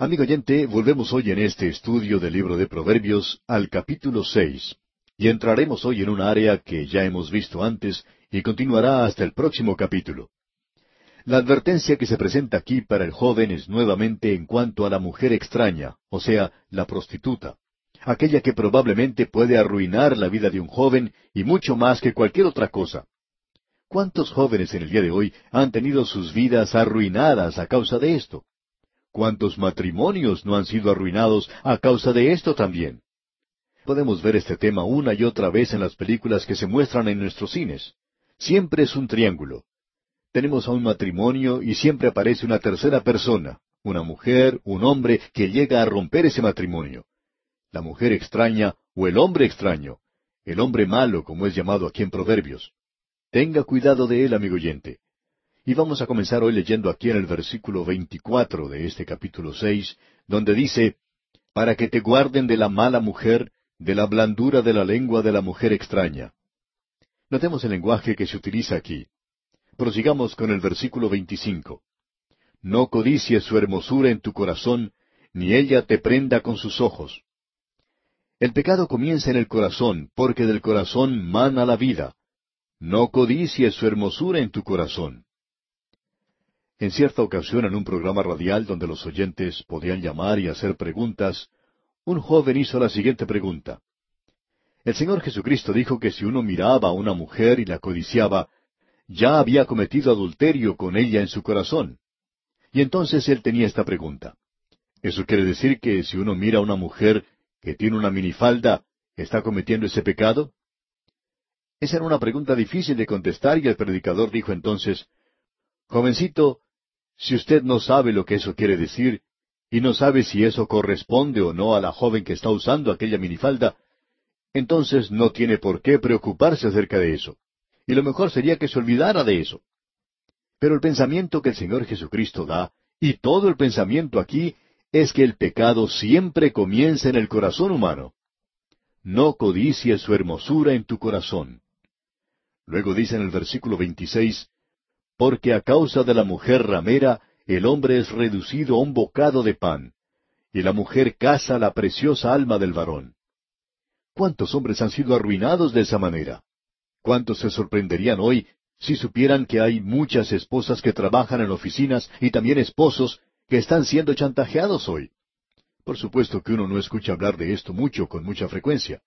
Amigo oyente, volvemos hoy en este estudio del libro de Proverbios al capítulo seis, y entraremos hoy en un área que ya hemos visto antes y continuará hasta el próximo capítulo. La advertencia que se presenta aquí para el joven es nuevamente en cuanto a la mujer extraña, o sea, la prostituta, aquella que probablemente puede arruinar la vida de un joven y mucho más que cualquier otra cosa. ¿Cuántos jóvenes en el día de hoy han tenido sus vidas arruinadas a causa de esto? ¿Cuántos matrimonios no han sido arruinados a causa de esto también? Podemos ver este tema una y otra vez en las películas que se muestran en nuestros cines. Siempre es un triángulo. Tenemos a un matrimonio y siempre aparece una tercera persona, una mujer, un hombre, que llega a romper ese matrimonio. La mujer extraña o el hombre extraño, el hombre malo como es llamado aquí en Proverbios. Tenga cuidado de él, amigo oyente. Y vamos a comenzar hoy leyendo aquí en el versículo 24 de este capítulo 6, donde dice, Para que te guarden de la mala mujer, de la blandura de la lengua de la mujer extraña. Notemos el lenguaje que se utiliza aquí. Prosigamos con el versículo 25. No codicies su hermosura en tu corazón, ni ella te prenda con sus ojos. El pecado comienza en el corazón, porque del corazón mana la vida. No codicies su hermosura en tu corazón. En cierta ocasión, en un programa radial donde los oyentes podían llamar y hacer preguntas, un joven hizo la siguiente pregunta. El Señor Jesucristo dijo que si uno miraba a una mujer y la codiciaba, ya había cometido adulterio con ella en su corazón. Y entonces él tenía esta pregunta. ¿Eso quiere decir que si uno mira a una mujer que tiene una minifalda, está cometiendo ese pecado? Esa era una pregunta difícil de contestar y el predicador dijo entonces, Jovencito, si usted no sabe lo que eso quiere decir, y no sabe si eso corresponde o no a la joven que está usando aquella minifalda, entonces no tiene por qué preocuparse acerca de eso. Y lo mejor sería que se olvidara de eso. Pero el pensamiento que el Señor Jesucristo da, y todo el pensamiento aquí, es que el pecado siempre comienza en el corazón humano. No codicies su hermosura en tu corazón. Luego dice en el versículo 26, porque a causa de la mujer ramera el hombre es reducido a un bocado de pan, y la mujer caza la preciosa alma del varón. ¿Cuántos hombres han sido arruinados de esa manera? ¿Cuántos se sorprenderían hoy si supieran que hay muchas esposas que trabajan en oficinas y también esposos que están siendo chantajeados hoy? Por supuesto que uno no escucha hablar de esto mucho con mucha frecuencia.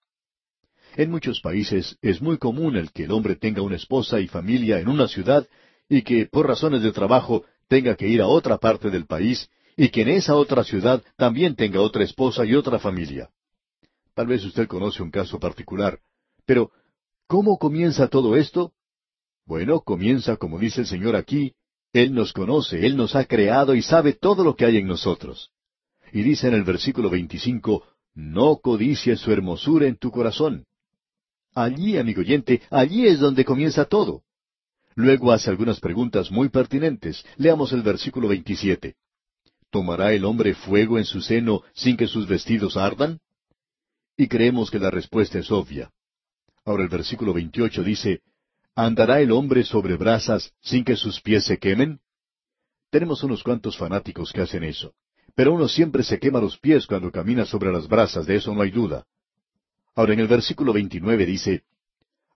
En muchos países es muy común el que el hombre tenga una esposa y familia en una ciudad y que por razones de trabajo tenga que ir a otra parte del país y que en esa otra ciudad también tenga otra esposa y otra familia. Tal vez usted conoce un caso particular, pero ¿cómo comienza todo esto? Bueno, comienza como dice el Señor aquí, Él nos conoce, Él nos ha creado y sabe todo lo que hay en nosotros. Y dice en el versículo 25, no codicies su hermosura en tu corazón. Allí, amigo oyente, allí es donde comienza todo. Luego hace algunas preguntas muy pertinentes. Leamos el versículo 27. ¿Tomará el hombre fuego en su seno sin que sus vestidos ardan? Y creemos que la respuesta es obvia. Ahora el versículo 28 dice, ¿Andará el hombre sobre brasas sin que sus pies se quemen? Tenemos unos cuantos fanáticos que hacen eso. Pero uno siempre se quema los pies cuando camina sobre las brasas, de eso no hay duda. Ahora en el versículo 29 dice,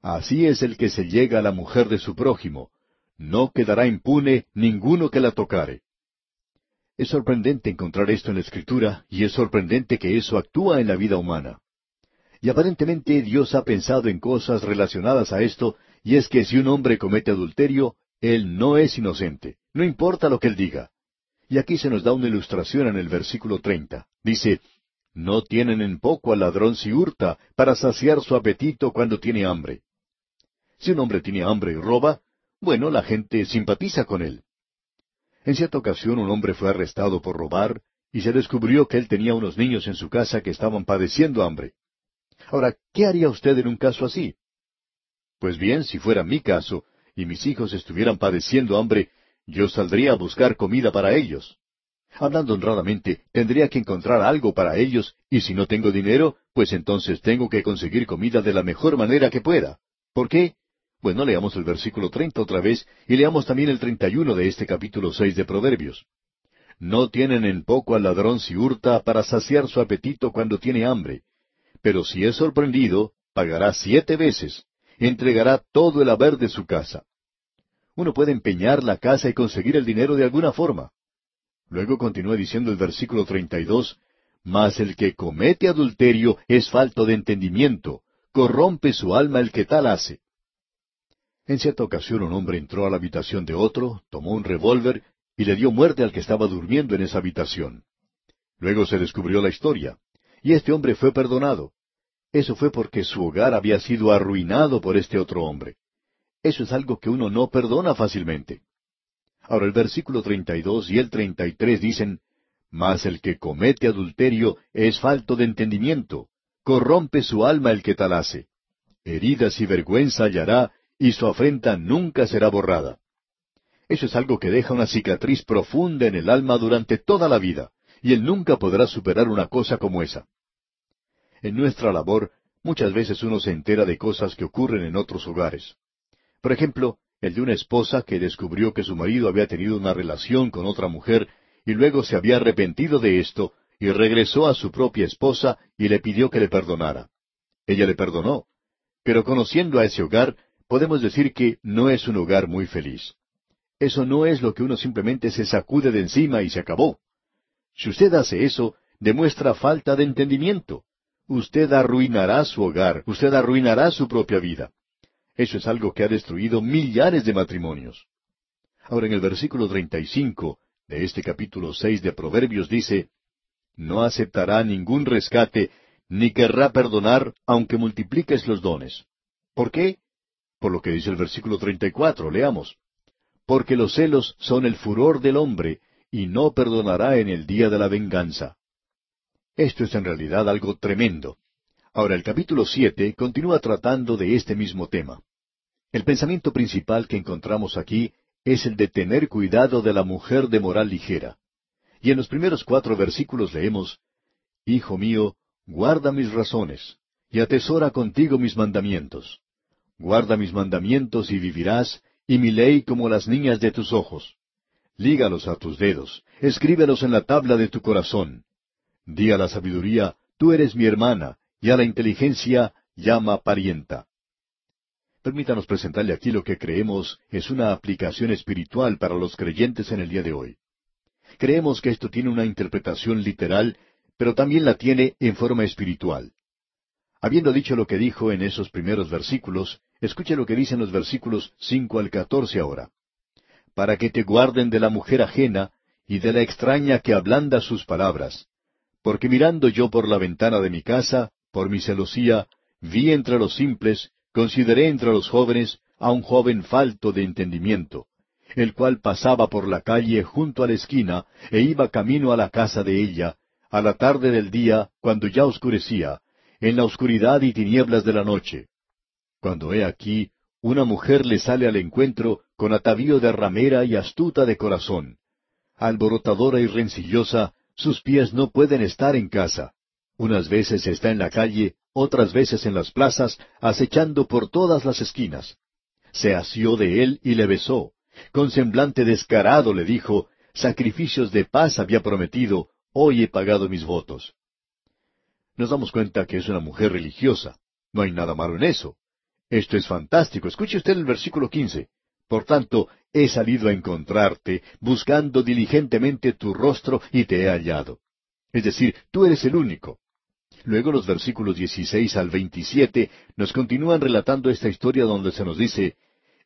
Así es el que se llega a la mujer de su prójimo. No quedará impune ninguno que la tocare. Es sorprendente encontrar esto en la Escritura y es sorprendente que eso actúa en la vida humana. Y aparentemente Dios ha pensado en cosas relacionadas a esto, y es que si un hombre comete adulterio, él no es inocente, no importa lo que él diga. Y aquí se nos da una ilustración en el versículo treinta. Dice, No tienen en poco al ladrón si hurta, para saciar su apetito cuando tiene hambre. Si un hombre tiene hambre y roba, bueno, la gente simpatiza con él. En cierta ocasión un hombre fue arrestado por robar y se descubrió que él tenía unos niños en su casa que estaban padeciendo hambre. Ahora, ¿qué haría usted en un caso así? Pues bien, si fuera mi caso y mis hijos estuvieran padeciendo hambre, yo saldría a buscar comida para ellos. Hablando honradamente, tendría que encontrar algo para ellos, y si no tengo dinero, pues entonces tengo que conseguir comida de la mejor manera que pueda. ¿Por qué? Bueno, leamos el versículo treinta otra vez y leamos también el treinta y uno de este capítulo seis de Proverbios. no tienen en poco al ladrón si hurta para saciar su apetito cuando tiene hambre. Pero si es sorprendido, pagará siete veces, entregará todo el haber de su casa. Uno puede empeñar la casa y conseguir el dinero de alguna forma. Luego continúa diciendo el versículo 32, Mas el que comete adulterio es falto de entendimiento, corrompe su alma el que tal hace. En cierta ocasión un hombre entró a la habitación de otro, tomó un revólver y le dio muerte al que estaba durmiendo en esa habitación. Luego se descubrió la historia, y este hombre fue perdonado. Eso fue porque su hogar había sido arruinado por este otro hombre. Eso es algo que uno no perdona fácilmente. Ahora el versículo 32 y el 33 dicen, Mas el que comete adulterio es falto de entendimiento, corrompe su alma el que tal hace. Heridas y vergüenza hallará, y su afrenta nunca será borrada. Eso es algo que deja una cicatriz profunda en el alma durante toda la vida, y él nunca podrá superar una cosa como esa. En nuestra labor, muchas veces uno se entera de cosas que ocurren en otros hogares. Por ejemplo, el de una esposa que descubrió que su marido había tenido una relación con otra mujer y luego se había arrepentido de esto y regresó a su propia esposa y le pidió que le perdonara. Ella le perdonó, pero conociendo a ese hogar, podemos decir que no es un hogar muy feliz. Eso no es lo que uno simplemente se sacude de encima y se acabó. Si usted hace eso, demuestra falta de entendimiento. Usted arruinará su hogar, usted arruinará su propia vida. Eso es algo que ha destruido millares de matrimonios. Ahora en el versículo 35 de este capítulo 6 de Proverbios dice, No aceptará ningún rescate, ni querrá perdonar, aunque multipliques los dones. ¿Por qué? Por lo que dice el versículo 34, leamos porque los celos son el furor del hombre, y no perdonará en el día de la venganza. Esto es en realidad algo tremendo. Ahora el capítulo siete continúa tratando de este mismo tema. El pensamiento principal que encontramos aquí es el de tener cuidado de la mujer de moral ligera. Y en los primeros cuatro versículos leemos, Hijo mío, guarda mis razones, y atesora contigo mis mandamientos. Guarda mis mandamientos y vivirás, y mi ley como las niñas de tus ojos. Lígalos a tus dedos, escríbelos en la tabla de tu corazón. Di a la sabiduría, tú eres mi hermana, y a la inteligencia llama parienta. Permítanos presentarle aquí lo que creemos es una aplicación espiritual para los creyentes en el día de hoy. Creemos que esto tiene una interpretación literal, pero también la tiene en forma espiritual. Habiendo dicho lo que dijo en esos primeros versículos, escuche lo que dicen los versículos cinco al catorce ahora. Para que te guarden de la mujer ajena y de la extraña que ablanda sus palabras. Porque mirando yo por la ventana de mi casa, por mi celosía, vi entre los simples, consideré entre los jóvenes a un joven falto de entendimiento, el cual pasaba por la calle junto a la esquina e iba camino a la casa de ella, a la tarde del día, cuando ya oscurecía, en la oscuridad y tinieblas de la noche. Cuando he aquí, una mujer le sale al encuentro con atavío de ramera y astuta de corazón. Alborotadora y rencillosa, sus pies no pueden estar en casa. Unas veces está en la calle, otras veces en las plazas, acechando por todas las esquinas. Se asió de él y le besó. Con semblante descarado le dijo, Sacrificios de paz había prometido, hoy he pagado mis votos nos damos cuenta que es una mujer religiosa. No hay nada malo en eso. Esto es fantástico. Escuche usted el versículo quince. Por tanto, he salido a encontrarte, buscando diligentemente tu rostro, y te he hallado. Es decir, tú eres el único. Luego los versículos 16 al 27 nos continúan relatando esta historia donde se nos dice,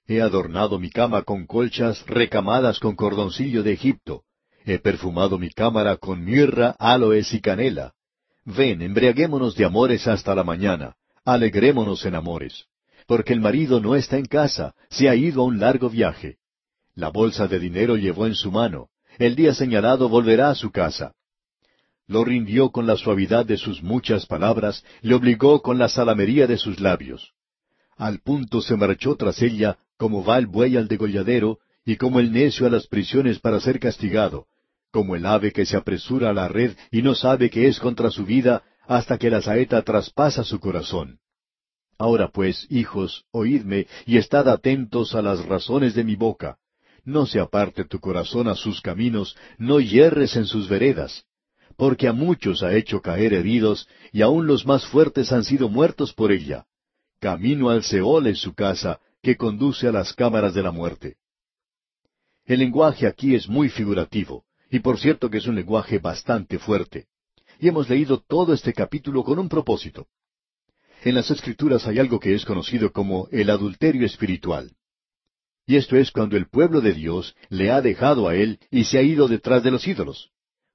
He adornado mi cama con colchas recamadas con cordoncillo de Egipto. He perfumado mi cámara con mirra, aloes y canela. Ven, embriaguémonos de amores hasta la mañana, alegrémonos en amores, porque el marido no está en casa, se ha ido a un largo viaje. La bolsa de dinero llevó en su mano, el día señalado volverá a su casa. Lo rindió con la suavidad de sus muchas palabras, le obligó con la salamería de sus labios. Al punto se marchó tras ella, como va el buey al degolladero, y como el necio a las prisiones para ser castigado, como el ave que se apresura a la red y no sabe que es contra su vida hasta que la saeta traspasa su corazón. Ahora pues, hijos, oídme y estad atentos a las razones de mi boca. no se aparte tu corazón a sus caminos, no yerres en sus veredas, porque a muchos ha hecho caer heridos, y aun los más fuertes han sido muertos por ella. Camino al Seol es su casa, que conduce a las cámaras de la muerte. El lenguaje aquí es muy figurativo, y por cierto que es un lenguaje bastante fuerte. Y hemos leído todo este capítulo con un propósito. En las Escrituras hay algo que es conocido como el adulterio espiritual. Y esto es cuando el pueblo de Dios le ha dejado a él y se ha ido detrás de los ídolos.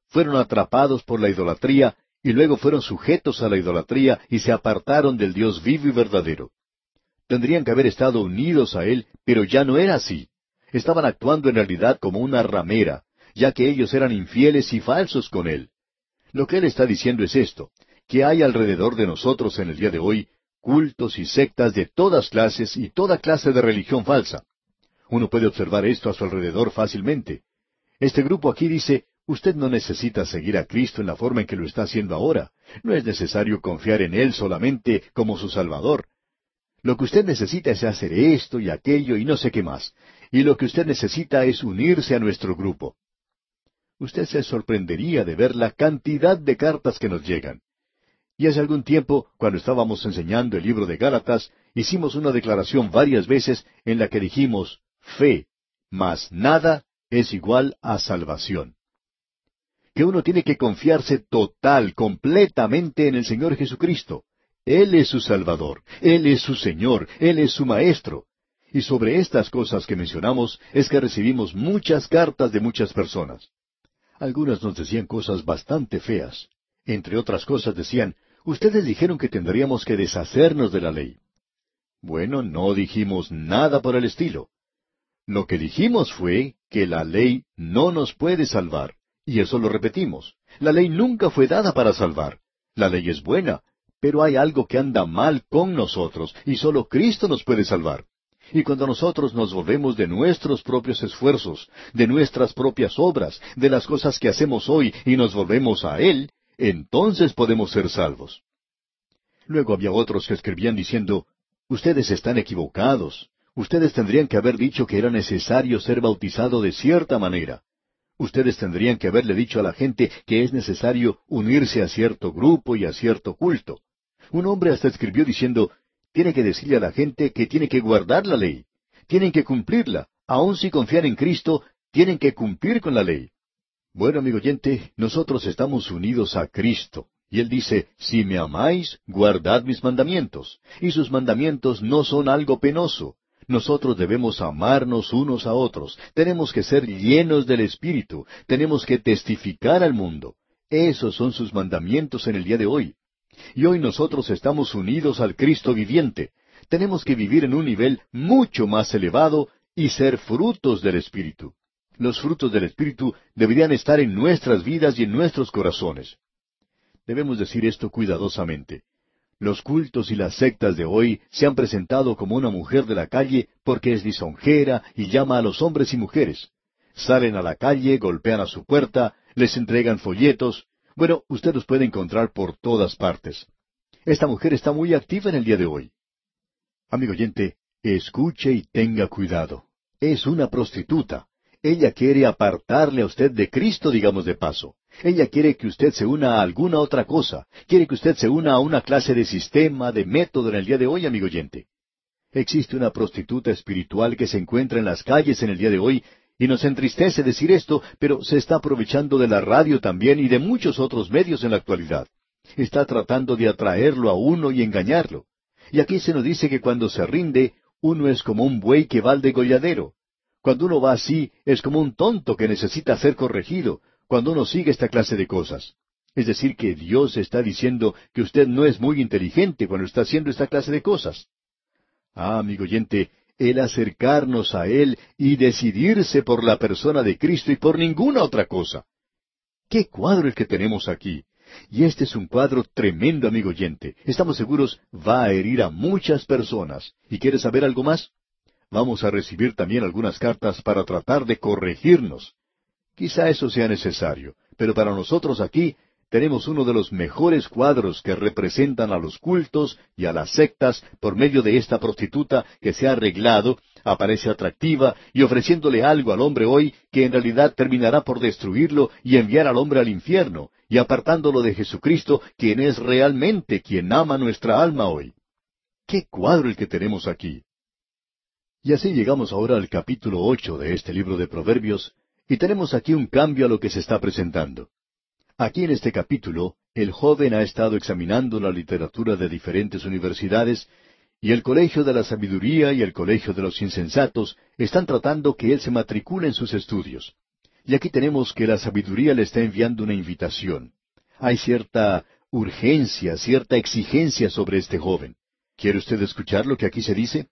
Fueron atrapados por la idolatría y luego fueron sujetos a la idolatría y se apartaron del Dios vivo y verdadero. Tendrían que haber estado unidos a Él, pero ya no era así. Estaban actuando en realidad como una ramera, ya que ellos eran infieles y falsos con Él. Lo que Él está diciendo es esto, que hay alrededor de nosotros en el día de hoy cultos y sectas de todas clases y toda clase de religión falsa. Uno puede observar esto a su alrededor fácilmente. Este grupo aquí dice, usted no necesita seguir a Cristo en la forma en que lo está haciendo ahora. No es necesario confiar en Él solamente como su Salvador. Lo que usted necesita es hacer esto y aquello y no sé qué más. Y lo que usted necesita es unirse a nuestro grupo. Usted se sorprendería de ver la cantidad de cartas que nos llegan. Y hace algún tiempo, cuando estábamos enseñando el libro de Gálatas, hicimos una declaración varias veces en la que dijimos, fe, mas nada es igual a salvación. Que uno tiene que confiarse total, completamente en el Señor Jesucristo. Él es su Salvador, Él es su Señor, Él es su Maestro. Y sobre estas cosas que mencionamos es que recibimos muchas cartas de muchas personas. Algunas nos decían cosas bastante feas. Entre otras cosas decían, ustedes dijeron que tendríamos que deshacernos de la ley. Bueno, no dijimos nada por el estilo. Lo que dijimos fue que la ley no nos puede salvar, y eso lo repetimos. La ley nunca fue dada para salvar. La ley es buena, pero hay algo que anda mal con nosotros, y solo Cristo nos puede salvar. Y cuando nosotros nos volvemos de nuestros propios esfuerzos, de nuestras propias obras, de las cosas que hacemos hoy, y nos volvemos a Él, entonces podemos ser salvos. Luego había otros que escribían diciendo, Ustedes están equivocados. Ustedes tendrían que haber dicho que era necesario ser bautizado de cierta manera. Ustedes tendrían que haberle dicho a la gente que es necesario unirse a cierto grupo y a cierto culto. Un hombre hasta escribió diciendo, tiene que decirle a la gente que tiene que guardar la ley, tienen que cumplirla, aun si confían en Cristo, tienen que cumplir con la ley. Bueno, amigo oyente, nosotros estamos unidos a Cristo. Y él dice, si me amáis, guardad mis mandamientos. Y sus mandamientos no son algo penoso. Nosotros debemos amarnos unos a otros, tenemos que ser llenos del Espíritu, tenemos que testificar al mundo. Esos son sus mandamientos en el día de hoy. Y hoy nosotros estamos unidos al Cristo viviente. Tenemos que vivir en un nivel mucho más elevado y ser frutos del Espíritu. Los frutos del Espíritu deberían estar en nuestras vidas y en nuestros corazones. Debemos decir esto cuidadosamente. Los cultos y las sectas de hoy se han presentado como una mujer de la calle porque es lisonjera y llama a los hombres y mujeres. Salen a la calle, golpean a su puerta, les entregan folletos. Bueno, usted los puede encontrar por todas partes. Esta mujer está muy activa en el día de hoy. Amigo oyente, escuche y tenga cuidado. Es una prostituta. Ella quiere apartarle a usted de Cristo, digamos de paso. Ella quiere que usted se una a alguna otra cosa. Quiere que usted se una a una clase de sistema, de método en el día de hoy, amigo oyente. Existe una prostituta espiritual que se encuentra en las calles en el día de hoy, y nos entristece decir esto, pero se está aprovechando de la radio también y de muchos otros medios en la actualidad. Está tratando de atraerlo a uno y engañarlo. Y aquí se nos dice que cuando se rinde, uno es como un buey que va al degolladero. Cuando uno va así, es como un tonto que necesita ser corregido, cuando uno sigue esta clase de cosas. Es decir, que Dios está diciendo que usted no es muy inteligente cuando está haciendo esta clase de cosas. Ah, amigo oyente, el acercarnos a Él y decidirse por la persona de Cristo y por ninguna otra cosa. ¡Qué cuadro el que tenemos aquí! Y este es un cuadro tremendo, amigo oyente. Estamos seguros va a herir a muchas personas. ¿Y quiere saber algo más? Vamos a recibir también algunas cartas para tratar de corregirnos. Quizá eso sea necesario, pero para nosotros aquí tenemos uno de los mejores cuadros que representan a los cultos y a las sectas por medio de esta prostituta que se ha arreglado, aparece atractiva y ofreciéndole algo al hombre hoy que en realidad terminará por destruirlo y enviar al hombre al infierno, y apartándolo de Jesucristo, quien es realmente quien ama nuestra alma hoy. ¡Qué cuadro el que tenemos aquí! Y así llegamos ahora al capítulo ocho de este libro de Proverbios, y tenemos aquí un cambio a lo que se está presentando. Aquí en este capítulo, el joven ha estado examinando la literatura de diferentes universidades, y el Colegio de la Sabiduría y el Colegio de los Insensatos están tratando que él se matricule en sus estudios. Y aquí tenemos que la sabiduría le está enviando una invitación. Hay cierta urgencia, cierta exigencia sobre este joven. ¿Quiere usted escuchar lo que aquí se dice?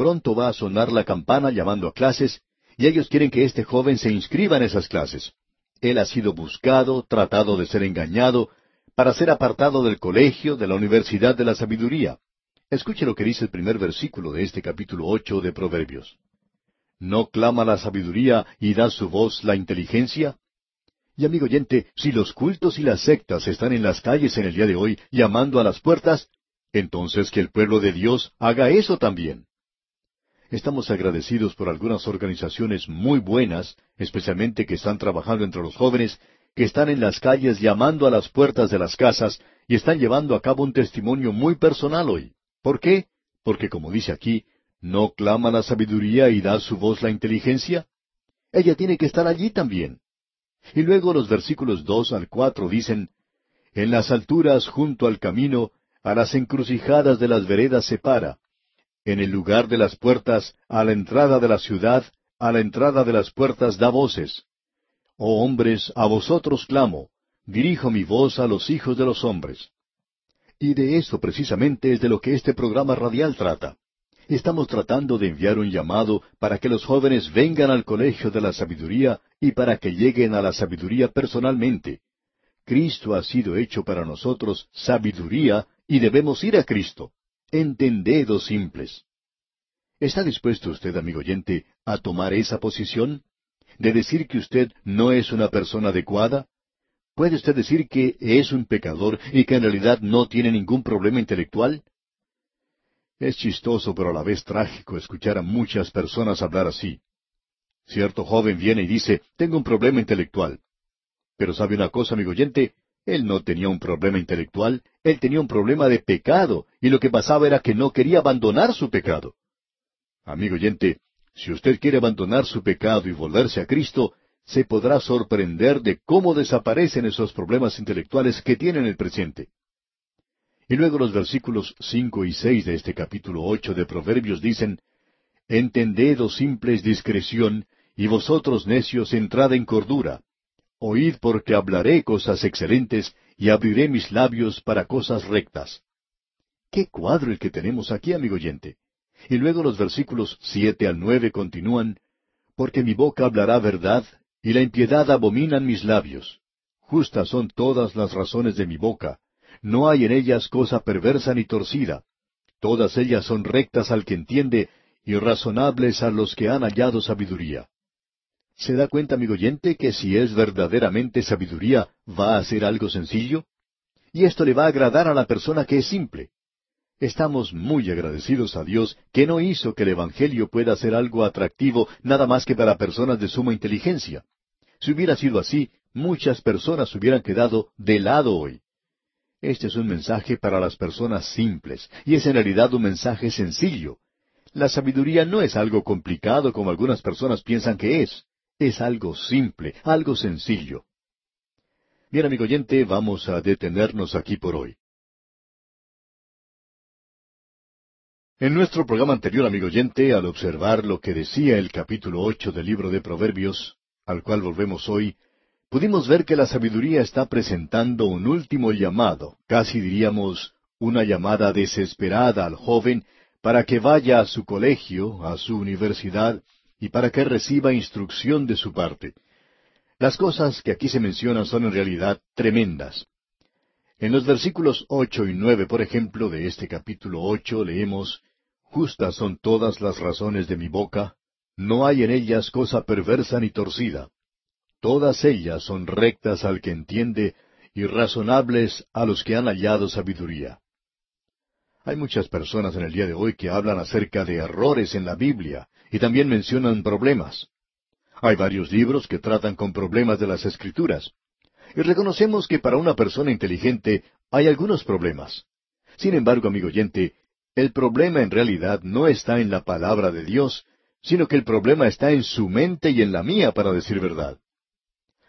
Pronto va a sonar la campana llamando a clases, y ellos quieren que este joven se inscriba en esas clases. Él ha sido buscado, tratado de ser engañado, para ser apartado del colegio, de la universidad de la sabiduría. Escuche lo que dice el primer versículo de este capítulo ocho de Proverbios. ¿No clama la sabiduría y da su voz la inteligencia? Y amigo oyente, si los cultos y las sectas están en las calles en el día de hoy llamando a las puertas, entonces que el pueblo de Dios haga eso también. Estamos agradecidos por algunas organizaciones muy buenas, especialmente que están trabajando entre los jóvenes, que están en las calles llamando a las puertas de las casas y están llevando a cabo un testimonio muy personal hoy. ¿Por qué? Porque como dice aquí, ¿no clama la sabiduría y da su voz la inteligencia? Ella tiene que estar allí también. Y luego los versículos dos al cuatro dicen, En las alturas junto al camino, a las encrucijadas de las veredas se para, en el lugar de las puertas, a la entrada de la ciudad, a la entrada de las puertas da voces. Oh hombres, a vosotros clamo, dirijo mi voz a los hijos de los hombres. Y de eso precisamente es de lo que este programa radial trata. Estamos tratando de enviar un llamado para que los jóvenes vengan al colegio de la sabiduría y para que lleguen a la sabiduría personalmente. Cristo ha sido hecho para nosotros sabiduría y debemos ir a Cristo. Entended, simples. ¿Está dispuesto usted, amigo oyente, a tomar esa posición? ¿De decir que usted no es una persona adecuada? ¿Puede usted decir que es un pecador y que en realidad no tiene ningún problema intelectual? Es chistoso pero a la vez trágico escuchar a muchas personas hablar así. Cierto joven viene y dice, tengo un problema intelectual. Pero sabe una cosa, amigo oyente, él no tenía un problema intelectual, él tenía un problema de pecado, y lo que pasaba era que no quería abandonar su pecado. Amigo oyente, si usted quiere abandonar su pecado y volverse a Cristo, se podrá sorprender de cómo desaparecen esos problemas intelectuales que tiene en el presente. Y luego los versículos cinco y seis de este capítulo ocho de Proverbios dicen Entended, oh simples, discreción, y vosotros necios entrad en cordura. Oíd porque hablaré cosas excelentes y abriré mis labios para cosas rectas. Qué cuadro el que tenemos aquí, amigo oyente. Y luego los versículos siete al nueve continúan, porque mi boca hablará verdad, y la impiedad abominan mis labios. Justas son todas las razones de mi boca, no hay en ellas cosa perversa ni torcida. Todas ellas son rectas al que entiende, y razonables a los que han hallado sabiduría. ¿Se da cuenta, amigo oyente, que si es verdaderamente sabiduría, va a ser algo sencillo? Y esto le va a agradar a la persona que es simple. Estamos muy agradecidos a Dios que no hizo que el Evangelio pueda ser algo atractivo nada más que para personas de suma inteligencia. Si hubiera sido así, muchas personas hubieran quedado de lado hoy. Este es un mensaje para las personas simples, y es en realidad un mensaje sencillo. La sabiduría no es algo complicado como algunas personas piensan que es. Es algo simple, algo sencillo. Bien, amigo oyente, vamos a detenernos aquí por hoy. En nuestro programa anterior, amigo oyente, al observar lo que decía el capítulo ocho del libro de Proverbios, al cual volvemos hoy, pudimos ver que la sabiduría está presentando un último llamado, casi diríamos una llamada desesperada al joven para que vaya a su colegio, a su universidad, y para que reciba instrucción de su parte. Las cosas que aquí se mencionan son en realidad tremendas. En los versículos ocho y nueve, por ejemplo, de este capítulo ocho, leemos Justas son todas las razones de mi boca, no hay en ellas cosa perversa ni torcida. Todas ellas son rectas al que entiende, y razonables a los que han hallado sabiduría. Hay muchas personas en el día de hoy que hablan acerca de errores en la Biblia y también mencionan problemas. Hay varios libros que tratan con problemas de las Escrituras. Y reconocemos que para una persona inteligente hay algunos problemas. Sin embargo, amigo oyente, el problema en realidad no está en la palabra de Dios, sino que el problema está en su mente y en la mía, para decir verdad.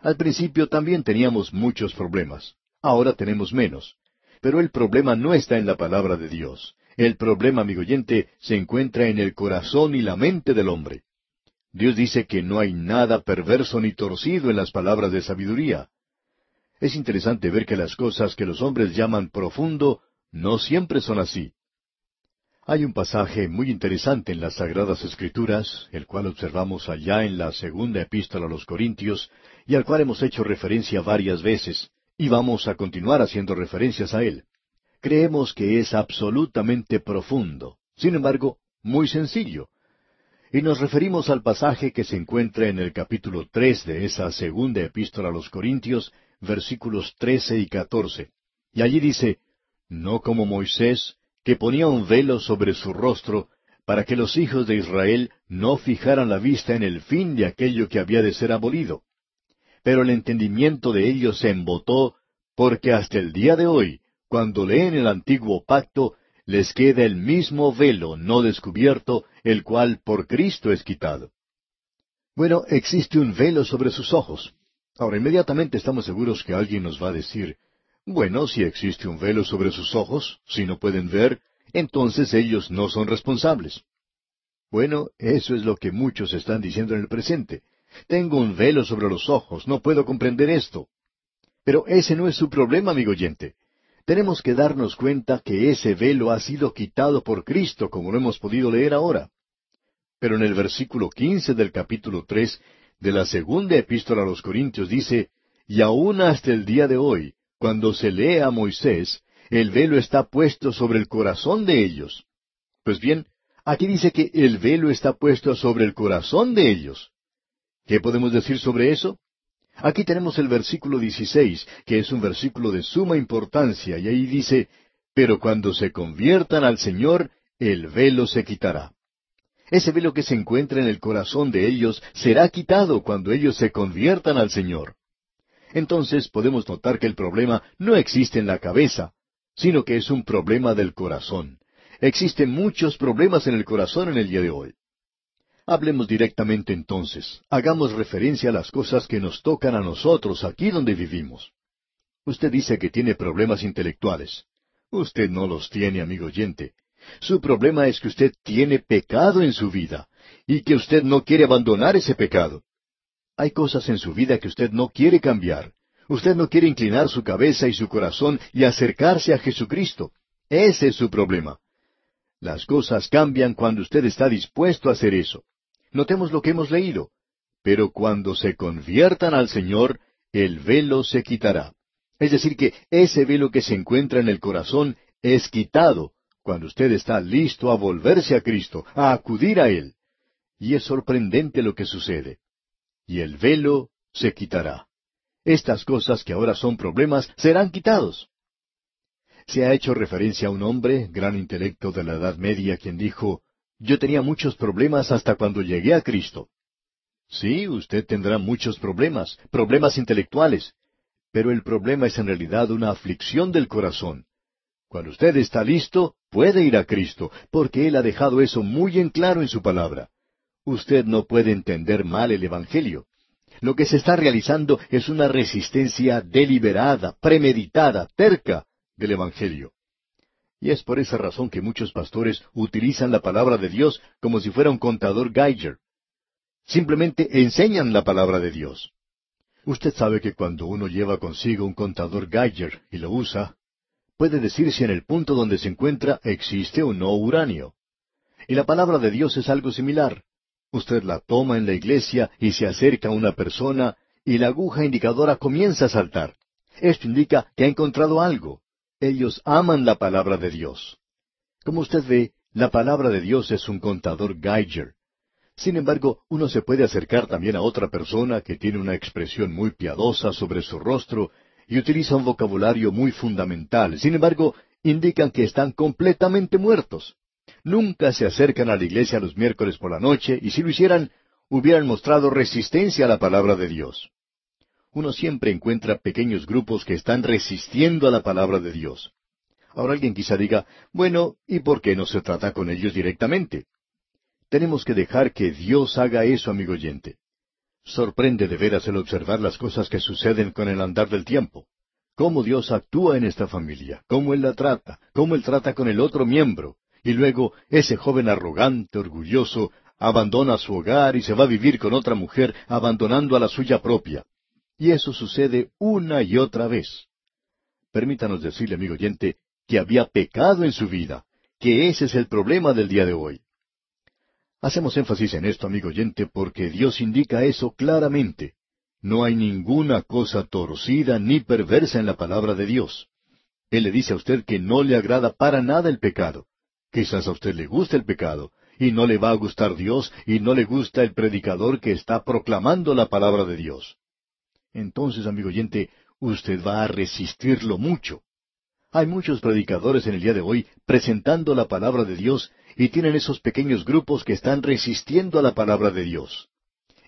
Al principio también teníamos muchos problemas. Ahora tenemos menos. Pero el problema no está en la palabra de Dios. El problema, amigo oyente, se encuentra en el corazón y la mente del hombre. Dios dice que no hay nada perverso ni torcido en las palabras de sabiduría. Es interesante ver que las cosas que los hombres llaman profundo no siempre son así. Hay un pasaje muy interesante en las Sagradas Escrituras, el cual observamos allá en la segunda epístola a los Corintios, y al cual hemos hecho referencia varias veces, y vamos a continuar haciendo referencias a él. Creemos que es absolutamente profundo, sin embargo, muy sencillo. Y nos referimos al pasaje que se encuentra en el capítulo tres de esa segunda epístola a los Corintios, versículos trece y catorce. Y allí dice, No como Moisés, que ponía un velo sobre su rostro, para que los hijos de Israel no fijaran la vista en el fin de aquello que había de ser abolido pero el entendimiento de ellos se embotó, porque hasta el día de hoy, cuando leen el antiguo pacto, les queda el mismo velo no descubierto, el cual por Cristo es quitado. Bueno, existe un velo sobre sus ojos. Ahora, inmediatamente estamos seguros que alguien nos va a decir, bueno, si existe un velo sobre sus ojos, si no pueden ver, entonces ellos no son responsables. Bueno, eso es lo que muchos están diciendo en el presente. Tengo un velo sobre los ojos, no puedo comprender esto. Pero ese no es su problema, amigo oyente. Tenemos que darnos cuenta que ese velo ha sido quitado por Cristo, como lo hemos podido leer ahora. Pero en el versículo quince del capítulo tres de la segunda epístola a los Corintios dice, Y aún hasta el día de hoy, cuando se lee a Moisés, el velo está puesto sobre el corazón de ellos. Pues bien, aquí dice que el velo está puesto sobre el corazón de ellos. ¿Qué podemos decir sobre eso? Aquí tenemos el versículo 16, que es un versículo de suma importancia, y ahí dice, Pero cuando se conviertan al Señor, el velo se quitará. Ese velo que se encuentra en el corazón de ellos será quitado cuando ellos se conviertan al Señor. Entonces podemos notar que el problema no existe en la cabeza, sino que es un problema del corazón. Existen muchos problemas en el corazón en el día de hoy. Hablemos directamente entonces. Hagamos referencia a las cosas que nos tocan a nosotros aquí donde vivimos. Usted dice que tiene problemas intelectuales. Usted no los tiene, amigo oyente. Su problema es que usted tiene pecado en su vida y que usted no quiere abandonar ese pecado. Hay cosas en su vida que usted no quiere cambiar. Usted no quiere inclinar su cabeza y su corazón y acercarse a Jesucristo. Ese es su problema. Las cosas cambian cuando usted está dispuesto a hacer eso. Notemos lo que hemos leído. Pero cuando se conviertan al Señor, el velo se quitará. Es decir, que ese velo que se encuentra en el corazón es quitado cuando usted está listo a volverse a Cristo, a acudir a Él. Y es sorprendente lo que sucede. Y el velo se quitará. Estas cosas que ahora son problemas serán quitados. Se ha hecho referencia a un hombre, gran intelecto de la Edad Media, quien dijo, yo tenía muchos problemas hasta cuando llegué a Cristo. Sí, usted tendrá muchos problemas, problemas intelectuales, pero el problema es en realidad una aflicción del corazón. Cuando usted está listo, puede ir a Cristo, porque Él ha dejado eso muy en claro en su palabra. Usted no puede entender mal el Evangelio. Lo que se está realizando es una resistencia deliberada, premeditada, terca del Evangelio. Y es por esa razón que muchos pastores utilizan la palabra de Dios como si fuera un contador Geiger. Simplemente enseñan la palabra de Dios. Usted sabe que cuando uno lleva consigo un contador Geiger y lo usa, puede decir si en el punto donde se encuentra existe o no uranio. Y la palabra de Dios es algo similar. Usted la toma en la iglesia y se acerca a una persona y la aguja indicadora comienza a saltar. Esto indica que ha encontrado algo. Ellos aman la palabra de Dios. Como usted ve, la palabra de Dios es un contador Geiger. Sin embargo, uno se puede acercar también a otra persona que tiene una expresión muy piadosa sobre su rostro y utiliza un vocabulario muy fundamental. Sin embargo, indican que están completamente muertos. Nunca se acercan a la iglesia los miércoles por la noche y si lo hicieran, hubieran mostrado resistencia a la palabra de Dios. Uno siempre encuentra pequeños grupos que están resistiendo a la palabra de Dios. Ahora alguien quizá diga, bueno, ¿y por qué no se trata con ellos directamente? Tenemos que dejar que Dios haga eso, amigo oyente. Sorprende de veras el observar las cosas que suceden con el andar del tiempo. Cómo Dios actúa en esta familia, cómo Él la trata, cómo Él trata con el otro miembro. Y luego ese joven arrogante, orgulloso, abandona su hogar y se va a vivir con otra mujer, abandonando a la suya propia. Y eso sucede una y otra vez. Permítanos decirle, amigo oyente, que había pecado en su vida, que ese es el problema del día de hoy. Hacemos énfasis en esto, amigo oyente, porque Dios indica eso claramente. No hay ninguna cosa torcida ni perversa en la palabra de Dios. Él le dice a usted que no le agrada para nada el pecado. Quizás a usted le gusta el pecado, y no le va a gustar Dios, y no le gusta el predicador que está proclamando la palabra de Dios. Entonces, amigo oyente, usted va a resistirlo mucho. Hay muchos predicadores en el día de hoy presentando la palabra de Dios y tienen esos pequeños grupos que están resistiendo a la palabra de Dios.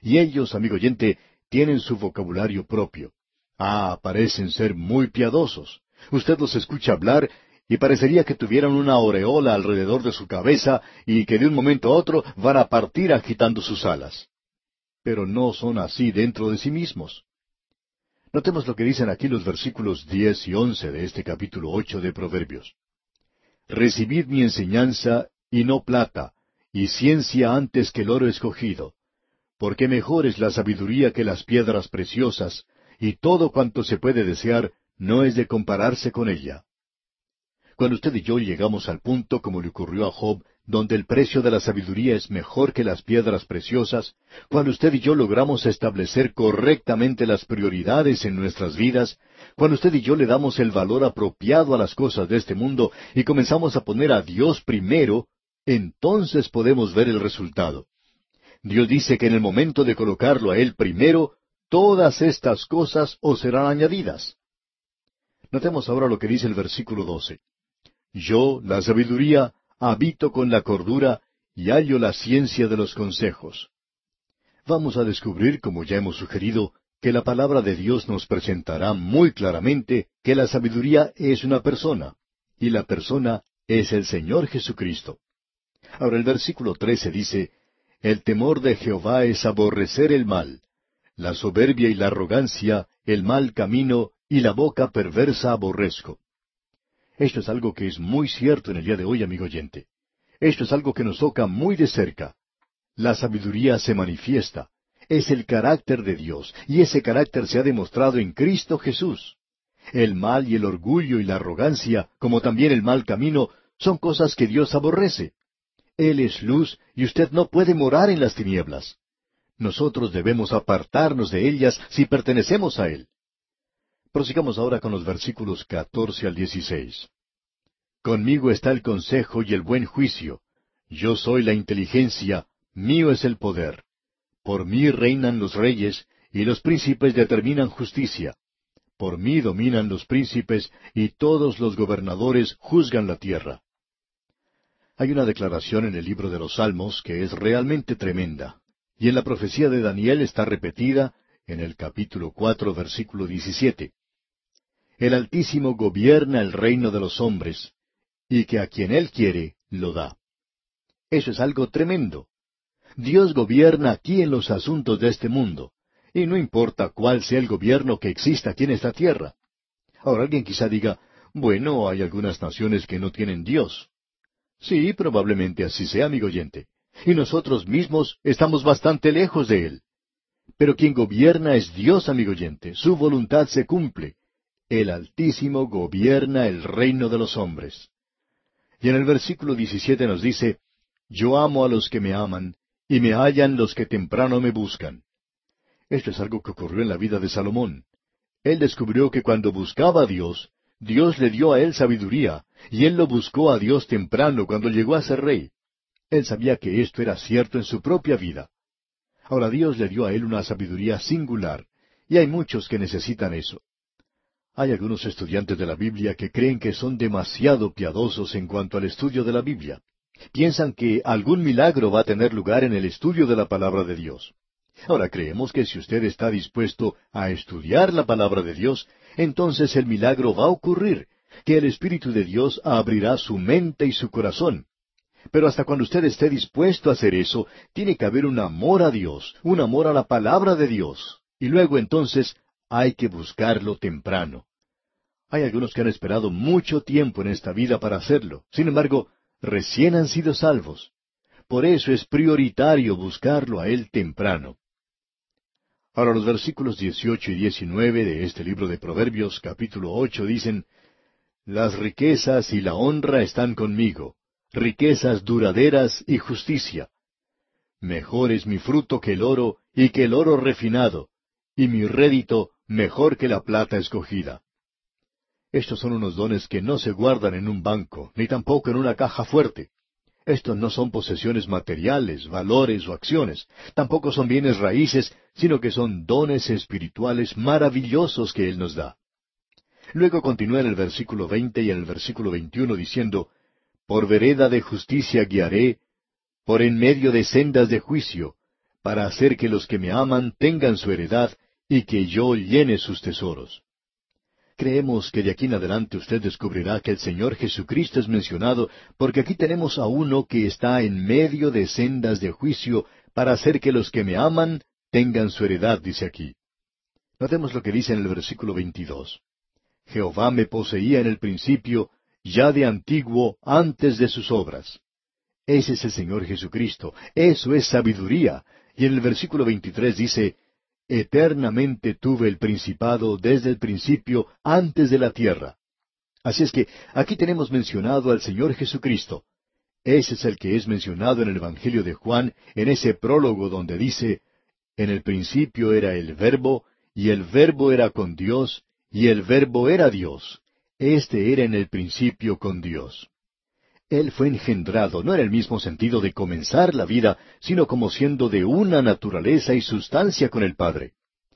Y ellos, amigo oyente, tienen su vocabulario propio. Ah, parecen ser muy piadosos. Usted los escucha hablar y parecería que tuvieran una aureola alrededor de su cabeza y que de un momento a otro van a partir agitando sus alas. Pero no son así dentro de sí mismos. Notemos lo que dicen aquí los versículos diez y once de este capítulo ocho de Proverbios. Recibid mi enseñanza y no plata, y ciencia antes que el oro escogido, porque mejor es la sabiduría que las piedras preciosas, y todo cuanto se puede desear no es de compararse con ella. Cuando usted y yo llegamos al punto, como le ocurrió a Job, donde el precio de la sabiduría es mejor que las piedras preciosas, cuando usted y yo logramos establecer correctamente las prioridades en nuestras vidas, cuando usted y yo le damos el valor apropiado a las cosas de este mundo y comenzamos a poner a Dios primero, entonces podemos ver el resultado. Dios dice que en el momento de colocarlo a Él primero, todas estas cosas os serán añadidas. Notemos ahora lo que dice el versículo 12. Yo, la sabiduría, habito con la cordura y hallo la ciencia de los consejos. Vamos a descubrir, como ya hemos sugerido, que la palabra de Dios nos presentará muy claramente que la sabiduría es una persona, y la persona es el Señor Jesucristo. Ahora el versículo trece dice, El temor de Jehová es aborrecer el mal, la soberbia y la arrogancia, el mal camino, y la boca perversa aborrezco. Esto es algo que es muy cierto en el día de hoy, amigo oyente. Esto es algo que nos toca muy de cerca. La sabiduría se manifiesta. Es el carácter de Dios, y ese carácter se ha demostrado en Cristo Jesús. El mal y el orgullo y la arrogancia, como también el mal camino, son cosas que Dios aborrece. Él es luz y usted no puede morar en las tinieblas. Nosotros debemos apartarnos de ellas si pertenecemos a Él. Prosigamos ahora con los versículos catorce al dieciséis. Conmigo está el consejo y el buen juicio. Yo soy la inteligencia, mío es el poder. Por mí reinan los reyes, y los príncipes determinan justicia. Por mí dominan los príncipes, y todos los gobernadores juzgan la tierra. Hay una declaración en el libro de los Salmos que es realmente tremenda, y en la profecía de Daniel está repetida en el capítulo cuatro, versículo diecisiete el Altísimo gobierna el reino de los hombres, y que a quien Él quiere, lo da. Eso es algo tremendo. Dios gobierna aquí en los asuntos de este mundo, y no importa cuál sea el gobierno que exista aquí en esta tierra. Ahora alguien quizá diga, bueno, hay algunas naciones que no tienen Dios. Sí, probablemente así sea, amigo oyente. Y nosotros mismos estamos bastante lejos de Él. Pero quien gobierna es Dios, amigo oyente. Su voluntad se cumple el Altísimo gobierna el reino de los hombres. Y en el versículo 17 nos dice, Yo amo a los que me aman, y me hallan los que temprano me buscan. Esto es algo que ocurrió en la vida de Salomón. Él descubrió que cuando buscaba a Dios, Dios le dio a él sabiduría, y él lo buscó a Dios temprano cuando llegó a ser rey. Él sabía que esto era cierto en su propia vida. Ahora Dios le dio a él una sabiduría singular, y hay muchos que necesitan eso. Hay algunos estudiantes de la Biblia que creen que son demasiado piadosos en cuanto al estudio de la Biblia. Piensan que algún milagro va a tener lugar en el estudio de la palabra de Dios. Ahora creemos que si usted está dispuesto a estudiar la palabra de Dios, entonces el milagro va a ocurrir, que el Espíritu de Dios abrirá su mente y su corazón. Pero hasta cuando usted esté dispuesto a hacer eso, tiene que haber un amor a Dios, un amor a la palabra de Dios. Y luego entonces hay que buscarlo temprano. Hay algunos que han esperado mucho tiempo en esta vida para hacerlo. Sin embargo, recién han sido salvos. Por eso es prioritario buscarlo a Él temprano. Ahora los versículos 18 y 19 de este libro de Proverbios capítulo 8 dicen, Las riquezas y la honra están conmigo, riquezas duraderas y justicia. Mejor es mi fruto que el oro y que el oro refinado, y mi rédito mejor que la plata escogida. Estos son unos dones que no se guardan en un banco, ni tampoco en una caja fuerte. Estos no son posesiones materiales, valores o acciones, tampoco son bienes raíces, sino que son dones espirituales maravillosos que Él nos da. Luego continúa en el versículo veinte y en el versículo veintiuno diciendo, Por vereda de justicia guiaré, por en medio de sendas de juicio, para hacer que los que me aman tengan su heredad y que yo llene sus tesoros. Creemos que de aquí en adelante usted descubrirá que el Señor Jesucristo es mencionado porque aquí tenemos a uno que está en medio de sendas de juicio para hacer que los que me aman tengan su heredad, dice aquí. Notemos lo que dice en el versículo 22. Jehová me poseía en el principio, ya de antiguo, antes de sus obras. Ese es el Señor Jesucristo, eso es sabiduría. Y en el versículo 23 dice, Eternamente tuve el principado desde el principio, antes de la tierra. Así es que aquí tenemos mencionado al Señor Jesucristo. Ese es el que es mencionado en el Evangelio de Juan, en ese prólogo donde dice, En el principio era el Verbo, y el Verbo era con Dios, y el Verbo era Dios. Este era en el principio con Dios. Él fue engendrado no en el mismo sentido de comenzar la vida, sino como siendo de una naturaleza y sustancia con el Padre.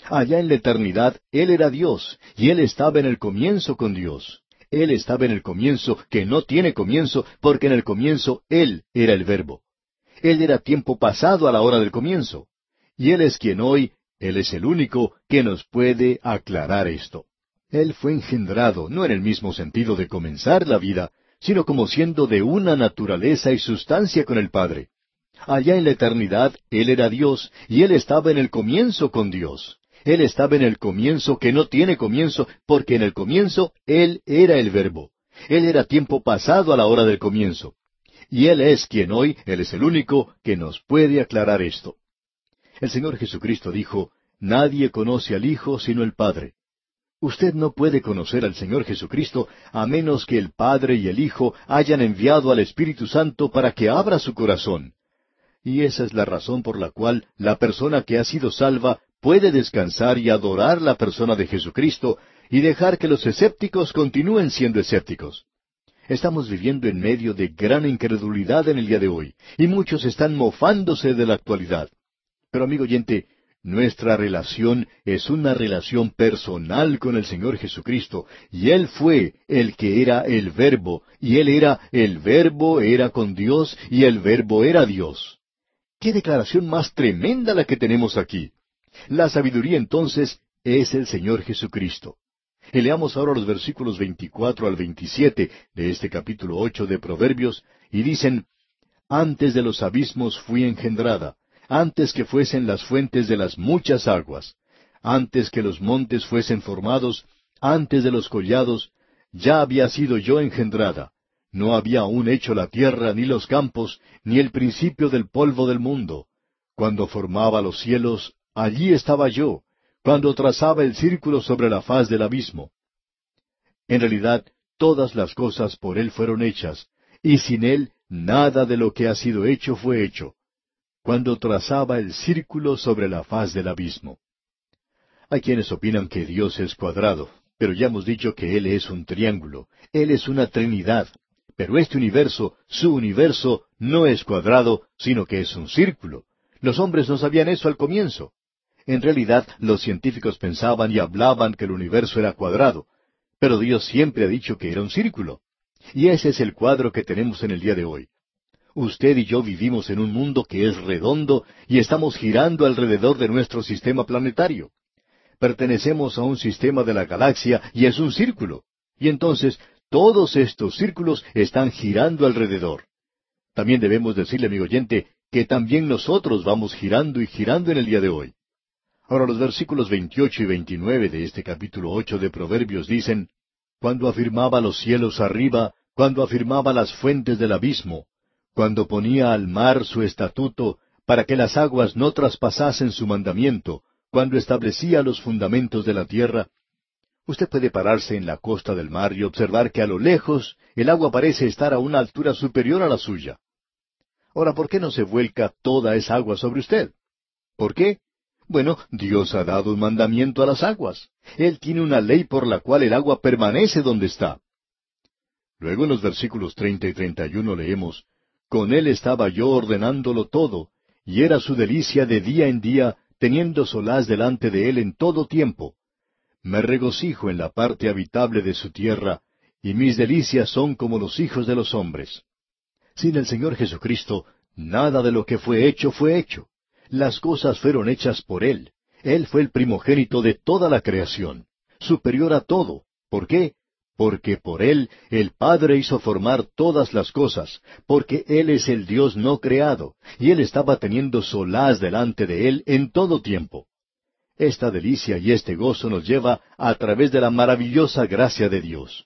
Allá en la eternidad Él era Dios, y Él estaba en el comienzo con Dios. Él estaba en el comienzo que no tiene comienzo, porque en el comienzo Él era el Verbo. Él era tiempo pasado a la hora del comienzo. Y Él es quien hoy, Él es el único que nos puede aclarar esto. Él fue engendrado no en el mismo sentido de comenzar la vida, sino como siendo de una naturaleza y sustancia con el Padre. Allá en la eternidad Él era Dios, y Él estaba en el comienzo con Dios. Él estaba en el comienzo que no tiene comienzo, porque en el comienzo Él era el Verbo. Él era tiempo pasado a la hora del comienzo. Y Él es quien hoy, Él es el único, que nos puede aclarar esto. El Señor Jesucristo dijo, Nadie conoce al Hijo sino el Padre. Usted no puede conocer al Señor Jesucristo a menos que el Padre y el Hijo hayan enviado al Espíritu Santo para que abra su corazón. Y esa es la razón por la cual la persona que ha sido salva puede descansar y adorar la persona de Jesucristo y dejar que los escépticos continúen siendo escépticos. Estamos viviendo en medio de gran incredulidad en el día de hoy, y muchos están mofándose de la actualidad. Pero amigo oyente, nuestra relación es una relación personal con el Señor Jesucristo, y Él fue el que era el Verbo, y Él era el Verbo era con Dios, y el Verbo era Dios. ¡Qué declaración más tremenda la que tenemos aquí! La sabiduría entonces es el Señor Jesucristo. Leamos ahora los versículos 24 al 27 de este capítulo 8 de Proverbios, y dicen, Antes de los abismos fui engendrada, antes que fuesen las fuentes de las muchas aguas, antes que los montes fuesen formados, antes de los collados, ya había sido yo engendrada. No había aún hecho la tierra, ni los campos, ni el principio del polvo del mundo. Cuando formaba los cielos, allí estaba yo, cuando trazaba el círculo sobre la faz del abismo. En realidad, todas las cosas por Él fueron hechas, y sin Él nada de lo que ha sido hecho fue hecho cuando trazaba el círculo sobre la faz del abismo. Hay quienes opinan que Dios es cuadrado, pero ya hemos dicho que Él es un triángulo, Él es una trinidad, pero este universo, su universo, no es cuadrado, sino que es un círculo. Los hombres no sabían eso al comienzo. En realidad, los científicos pensaban y hablaban que el universo era cuadrado, pero Dios siempre ha dicho que era un círculo. Y ese es el cuadro que tenemos en el día de hoy. Usted y yo vivimos en un mundo que es redondo y estamos girando alrededor de nuestro sistema planetario. Pertenecemos a un sistema de la galaxia y es un círculo. Y entonces todos estos círculos están girando alrededor. También debemos decirle, amigo oyente, que también nosotros vamos girando y girando en el día de hoy. Ahora los versículos 28 y 29 de este capítulo 8 de Proverbios dicen, Cuando afirmaba los cielos arriba, cuando afirmaba las fuentes del abismo, cuando ponía al mar su estatuto, para que las aguas no traspasasen su mandamiento, cuando establecía los fundamentos de la tierra, usted puede pararse en la costa del mar y observar que a lo lejos el agua parece estar a una altura superior a la suya. Ahora, ¿por qué no se vuelca toda esa agua sobre usted? ¿Por qué? Bueno, Dios ha dado un mandamiento a las aguas. Él tiene una ley por la cual el agua permanece donde está. Luego en los versículos treinta y treinta y uno leemos, Con él estaba yo ordenándolo todo, y era su delicia de día en día, teniendo solaz delante de él en todo tiempo. Me regocijo en la parte habitable de su tierra, y mis delicias son como los hijos de los hombres. Sin el Señor Jesucristo, nada de lo que fue hecho fue hecho. Las cosas fueron hechas por Él. Él fue el primogénito de toda la creación, superior a todo. ¿Por qué? Porque por Él el Padre hizo formar todas las cosas, porque Él es el Dios no creado, y Él estaba teniendo solaz delante de Él en todo tiempo. Esta delicia y este gozo nos lleva a través de la maravillosa gracia de Dios.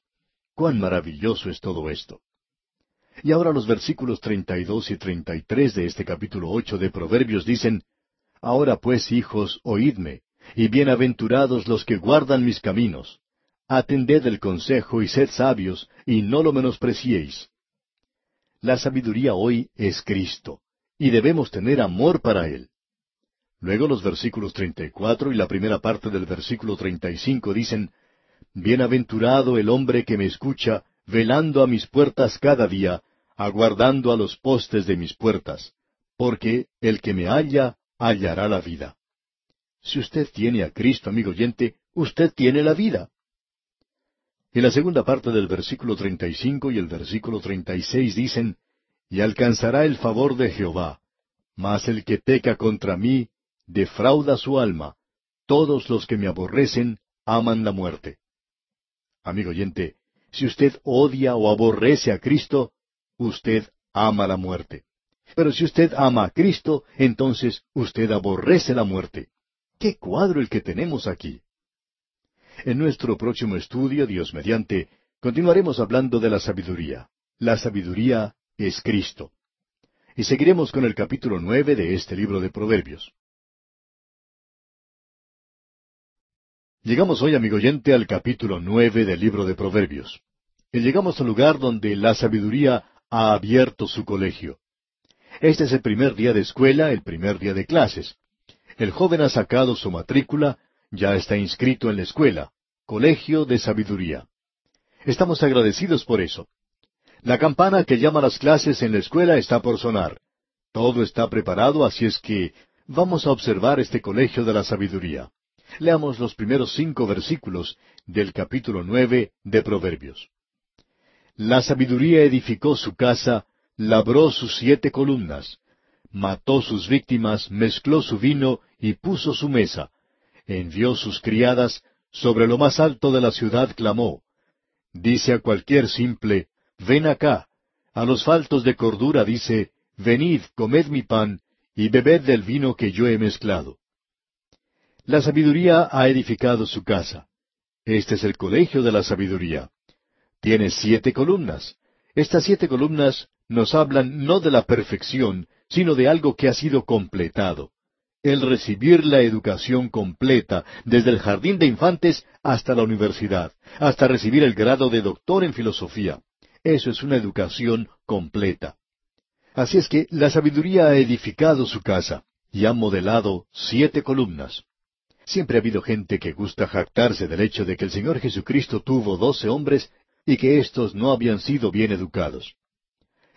Cuán maravilloso es todo esto. Y ahora los versículos treinta y dos y treinta y tres de este capítulo ocho de Proverbios dicen Ahora pues, hijos, oídme, y bienaventurados los que guardan mis caminos. Atended el consejo y sed sabios, y no lo menospreciéis. La sabiduría hoy es Cristo, y debemos tener amor para Él. Luego los versículos treinta y cuatro y la primera parte del versículo treinta y cinco dicen Bienaventurado el hombre que me escucha, velando a mis puertas cada día, aguardando a los postes de mis puertas, porque el que me halla, hallará la vida. Si usted tiene a Cristo, amigo oyente, usted tiene la vida. Y la segunda parte del versículo treinta y cinco y el versículo treinta y seis dicen, Y alcanzará el favor de Jehová, mas el que peca contra mí, defrauda su alma, todos los que me aborrecen aman la muerte. Amigo oyente, si usted odia o aborrece a Cristo, usted ama la muerte. Pero si usted ama a Cristo, entonces usted aborrece la muerte. ¡Qué cuadro el que tenemos aquí! En nuestro próximo estudio, Dios mediante, continuaremos hablando de la sabiduría. La sabiduría es Cristo. Y seguiremos con el capítulo nueve de este libro de Proverbios. Llegamos hoy, amigo oyente, al capítulo nueve del libro de Proverbios. Y llegamos al lugar donde la sabiduría ha abierto su colegio. Este es el primer día de escuela, el primer día de clases. El joven ha sacado su matrícula, ya está inscrito en la escuela, Colegio de Sabiduría. Estamos agradecidos por eso. La campana que llama las clases en la escuela está por sonar. Todo está preparado, así es que vamos a observar este Colegio de la Sabiduría. Leamos los primeros cinco versículos del capítulo nueve de Proverbios. La sabiduría edificó su casa, labró sus siete columnas, mató sus víctimas, mezcló su vino y puso su mesa, envió sus criadas, sobre lo más alto de la ciudad clamó. Dice a cualquier simple, ven acá. A los faltos de cordura dice, venid, comed mi pan, y bebed del vino que yo he mezclado. La sabiduría ha edificado su casa. Este es el colegio de la sabiduría. Tiene siete columnas. Estas siete columnas nos hablan no de la perfección, sino de algo que ha sido completado. El recibir la educación completa, desde el jardín de infantes hasta la universidad, hasta recibir el grado de doctor en filosofía. Eso es una educación completa. Así es que la sabiduría ha edificado su casa y ha modelado siete columnas. Siempre ha habido gente que gusta jactarse del hecho de que el Señor Jesucristo tuvo doce hombres y que éstos no habían sido bien educados.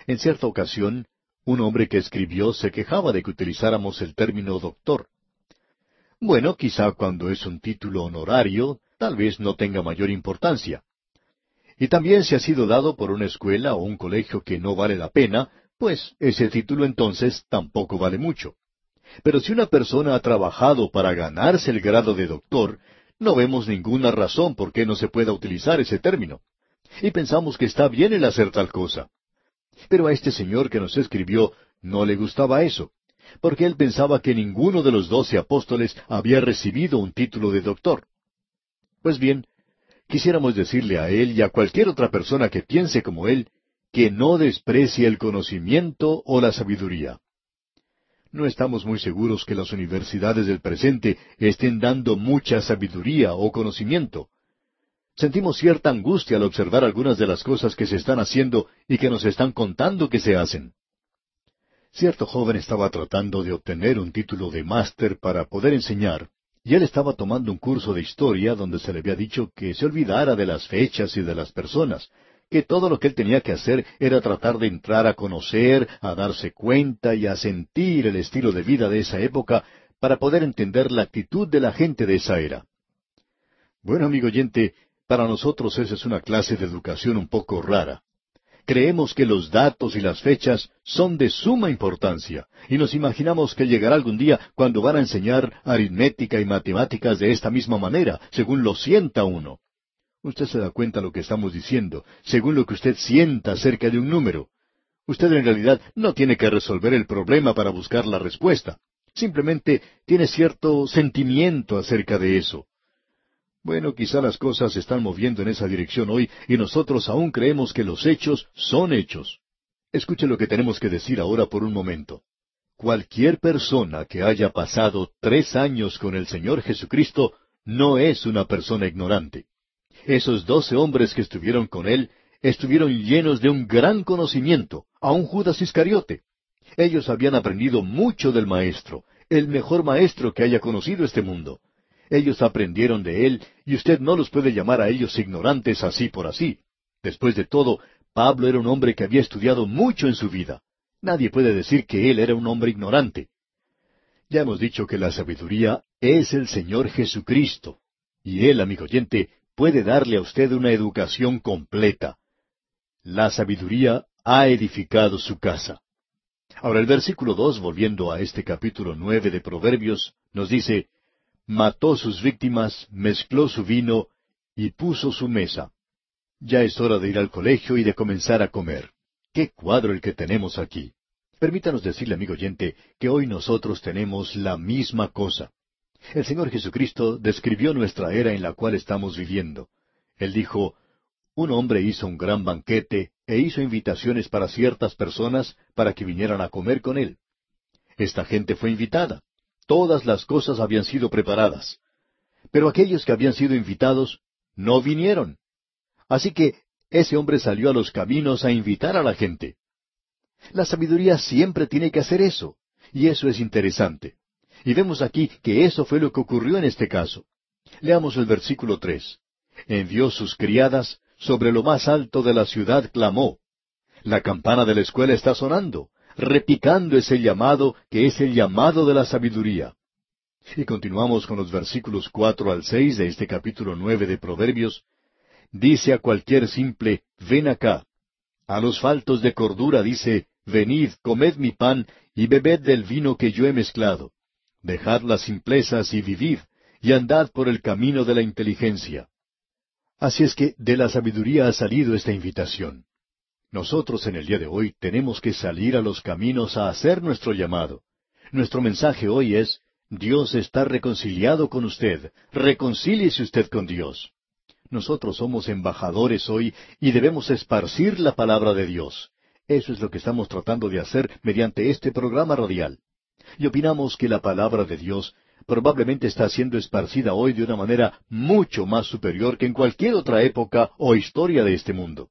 En cierta ocasión, un hombre que escribió se quejaba de que utilizáramos el término doctor. Bueno, quizá cuando es un título honorario, tal vez no tenga mayor importancia. Y también si ha sido dado por una escuela o un colegio que no vale la pena, pues ese título entonces tampoco vale mucho. Pero si una persona ha trabajado para ganarse el grado de doctor, no vemos ninguna razón por qué no se pueda utilizar ese término. Y pensamos que está bien el hacer tal cosa. Pero a este señor que nos escribió no le gustaba eso, porque él pensaba que ninguno de los doce apóstoles había recibido un título de doctor. Pues bien, quisiéramos decirle a él y a cualquier otra persona que piense como él, que no desprecie el conocimiento o la sabiduría. No estamos muy seguros que las universidades del presente estén dando mucha sabiduría o conocimiento. Sentimos cierta angustia al observar algunas de las cosas que se están haciendo y que nos están contando que se hacen. Cierto joven estaba tratando de obtener un título de máster para poder enseñar, y él estaba tomando un curso de historia donde se le había dicho que se olvidara de las fechas y de las personas, que todo lo que él tenía que hacer era tratar de entrar a conocer, a darse cuenta y a sentir el estilo de vida de esa época para poder entender la actitud de la gente de esa era. Bueno, amigo oyente, para nosotros esa es una clase de educación un poco rara. Creemos que los datos y las fechas son de suma importancia y nos imaginamos que llegará algún día cuando van a enseñar aritmética y matemáticas de esta misma manera, según lo sienta uno. Usted se da cuenta de lo que estamos diciendo, según lo que usted sienta acerca de un número. Usted en realidad no tiene que resolver el problema para buscar la respuesta. Simplemente tiene cierto sentimiento acerca de eso. Bueno, quizá las cosas se están moviendo en esa dirección hoy y nosotros aún creemos que los hechos son hechos. Escuche lo que tenemos que decir ahora por un momento. Cualquier persona que haya pasado tres años con el Señor Jesucristo no es una persona ignorante. Esos doce hombres que estuvieron con él estuvieron llenos de un gran conocimiento, aun Judas Iscariote. Ellos habían aprendido mucho del Maestro, el mejor Maestro que haya conocido este mundo. Ellos aprendieron de él, y usted no los puede llamar a ellos ignorantes así por así. Después de todo, Pablo era un hombre que había estudiado mucho en su vida. Nadie puede decir que él era un hombre ignorante. Ya hemos dicho que la sabiduría es el Señor Jesucristo. Y él, amigo oyente, puede darle a usted una educación completa. La sabiduría ha edificado su casa. Ahora el versículo dos, volviendo a este capítulo nueve de Proverbios, nos dice, Mató sus víctimas, mezcló su vino y puso su mesa. Ya es hora de ir al colegio y de comenzar a comer. ¡Qué cuadro el que tenemos aquí! Permítanos decirle, amigo oyente, que hoy nosotros tenemos la misma cosa. El Señor Jesucristo describió nuestra era en la cual estamos viviendo. Él dijo, un hombre hizo un gran banquete e hizo invitaciones para ciertas personas para que vinieran a comer con él. Esta gente fue invitada. Todas las cosas habían sido preparadas. Pero aquellos que habían sido invitados no vinieron. Así que ese hombre salió a los caminos a invitar a la gente. La sabiduría siempre tiene que hacer eso, y eso es interesante. Y vemos aquí que eso fue lo que ocurrió en este caso. Leamos el versículo tres. Envió sus criadas, sobre lo más alto de la ciudad clamó. La campana de la escuela está sonando, repicando ese llamado que es el llamado de la sabiduría. Y continuamos con los versículos cuatro al seis de este capítulo nueve de Proverbios. Dice a cualquier simple, ven acá. A los faltos de cordura dice, venid, comed mi pan y bebed del vino que yo he mezclado. Dejad las simplezas y vivid, y andad por el camino de la inteligencia. Así es que de la sabiduría ha salido esta invitación. Nosotros en el día de hoy tenemos que salir a los caminos a hacer nuestro llamado. Nuestro mensaje hoy es, Dios está reconciliado con usted, reconcíliese usted con Dios. Nosotros somos embajadores hoy y debemos esparcir la palabra de Dios. Eso es lo que estamos tratando de hacer mediante este programa radial y opinamos que la palabra de Dios probablemente está siendo esparcida hoy de una manera mucho más superior que en cualquier otra época o historia de este mundo.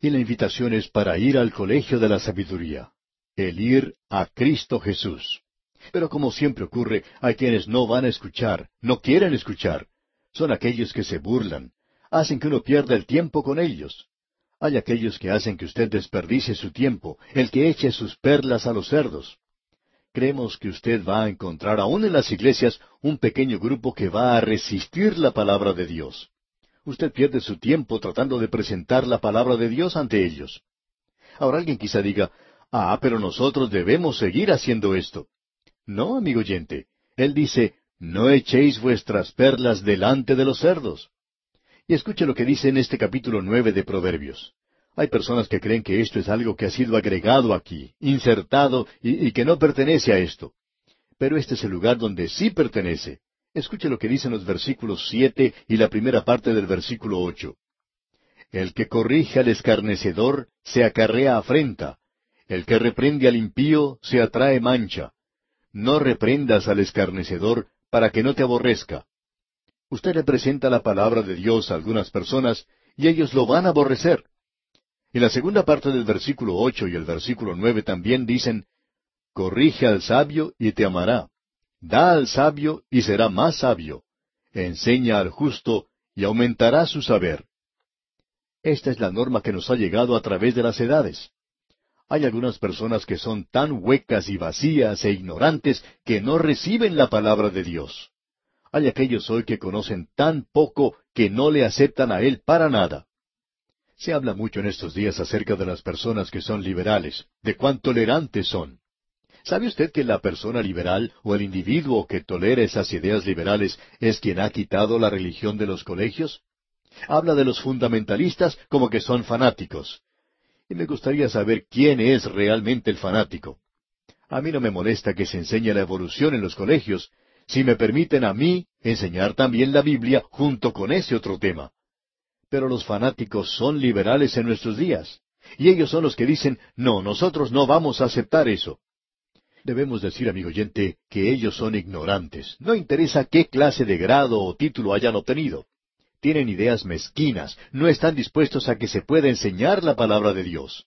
Y la invitación es para ir al colegio de la sabiduría, el ir a Cristo Jesús. Pero como siempre ocurre, hay quienes no van a escuchar, no quieren escuchar. Son aquellos que se burlan, hacen que uno pierda el tiempo con ellos. Hay aquellos que hacen que usted desperdicie su tiempo, el que eche sus perlas a los cerdos. creemos que usted va a encontrar aún en las iglesias un pequeño grupo que va a resistir la palabra de Dios. Usted pierde su tiempo tratando de presentar la palabra de Dios ante ellos. Ahora alguien quizá diga, ah, pero nosotros debemos seguir haciendo esto. No, amigo oyente. Él dice, no echéis vuestras perlas delante de los cerdos. Y escuche lo que dice en este capítulo nueve de Proverbios. Hay personas que creen que esto es algo que ha sido agregado aquí, insertado, y, que no pertenece a esto. Pero este es el lugar donde sí pertenece. Escuche lo que dicen los versículos siete y la primera parte del versículo ocho. El que corrige al escarnecedor se acarrea afrenta. El que reprende al impío se atrae mancha. No reprendas al escarnecedor para que no te aborrezca. Usted le presenta la palabra de Dios a algunas personas y ellos lo van a aborrecer. En la segunda parte del versículo ocho y el versículo nueve también dicen, Corrige al sabio y te amará. Da al sabio y será más sabio. Enseña al justo y aumentará su saber. Esta es la norma que nos ha llegado a través de las edades. Hay algunas personas que son tan huecas y vacías e ignorantes que no reciben la palabra de Dios. Hay aquellos hoy que conocen tan poco que no le aceptan a Él para nada. Se habla mucho en estos días acerca de las personas que son liberales, de cuán tolerantes son. ¿Sabe usted que la persona liberal o el individuo que tolera esas ideas liberales es quien ha quitado la religión de los colegios? Habla de los fundamentalistas como que son fanáticos. Y me gustaría saber quién es realmente el fanático. A mí no me molesta que se enseñe la evolución en los colegios, si me permiten a mí enseñar también la Biblia junto con ese otro tema. Pero los fanáticos son liberales en nuestros días. Y ellos son los que dicen, no, nosotros no vamos a aceptar eso. Debemos decir, amigo oyente, que ellos son ignorantes. No interesa qué clase de grado o título hayan obtenido. Tienen ideas mezquinas, no están dispuestos a que se pueda enseñar la palabra de Dios.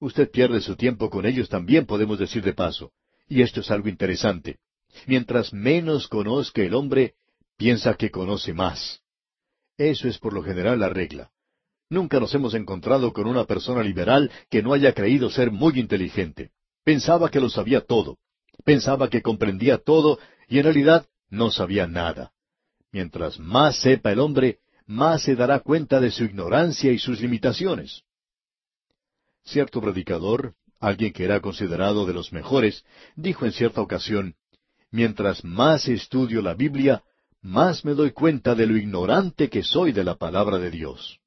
Usted pierde su tiempo con ellos también, podemos decir de paso. Y esto es algo interesante. Mientras menos conozca el hombre, piensa que conoce más. Eso es por lo general la regla. Nunca nos hemos encontrado con una persona liberal que no haya creído ser muy inteligente. Pensaba que lo sabía todo. Pensaba que comprendía todo y en realidad no sabía nada. Mientras más sepa el hombre, más se dará cuenta de su ignorancia y sus limitaciones. Cierto predicador, alguien que era considerado de los mejores, dijo en cierta ocasión, Mientras más estudio la Biblia, más me doy cuenta de lo ignorante que soy de la palabra de Dios.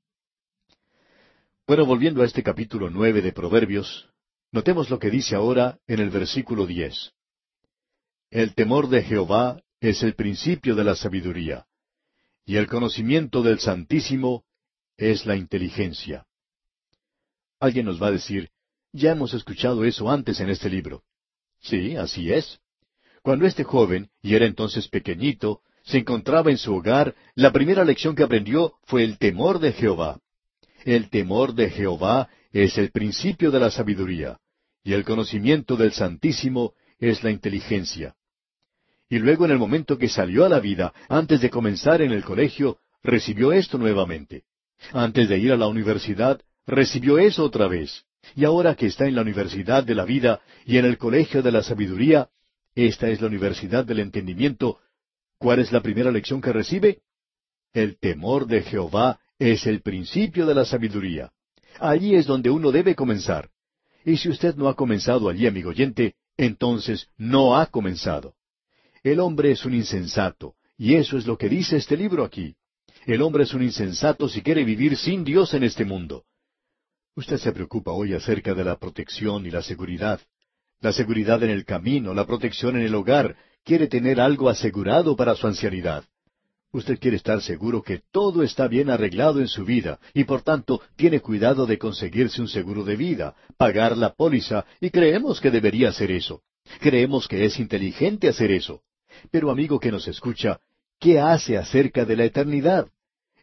Bueno, volviendo a este capítulo nueve de Proverbios, notemos lo que dice ahora en el versículo diez. El temor de Jehová es el principio de la sabiduría, y el conocimiento del Santísimo es la inteligencia. Alguien nos va a decir, ya hemos escuchado eso antes en este libro. Sí, así es. Cuando este joven, y era entonces pequeñito, se encontraba en su hogar, la primera lección que aprendió fue el temor de Jehová. El temor de Jehová es el principio de la sabiduría, y el conocimiento del Santísimo es la inteligencia. Y luego en el momento que salió a la vida, antes de comenzar en el colegio, recibió esto nuevamente. Antes de ir a la universidad, recibió eso otra vez. Y ahora que está en la universidad de la vida y en el colegio de la sabiduría, esta es la universidad del entendimiento, ¿Cuál es la primera lección que recibe? El temor de Jehová es el principio de la sabiduría. Allí es donde uno debe comenzar. Y si usted no ha comenzado allí, amigo oyente, entonces no ha comenzado. El hombre es un insensato, y eso es lo que dice este libro aquí. El hombre es un insensato si quiere vivir sin Dios en este mundo. Usted se preocupa hoy acerca de la protección y la seguridad. La seguridad en el camino, la protección en el hogar, quiere tener algo asegurado para su ancianidad. Usted quiere estar seguro que todo está bien arreglado en su vida y por tanto tiene cuidado de conseguirse un seguro de vida, pagar la póliza y creemos que debería hacer eso. Creemos que es inteligente hacer eso. Pero amigo que nos escucha, ¿qué hace acerca de la eternidad?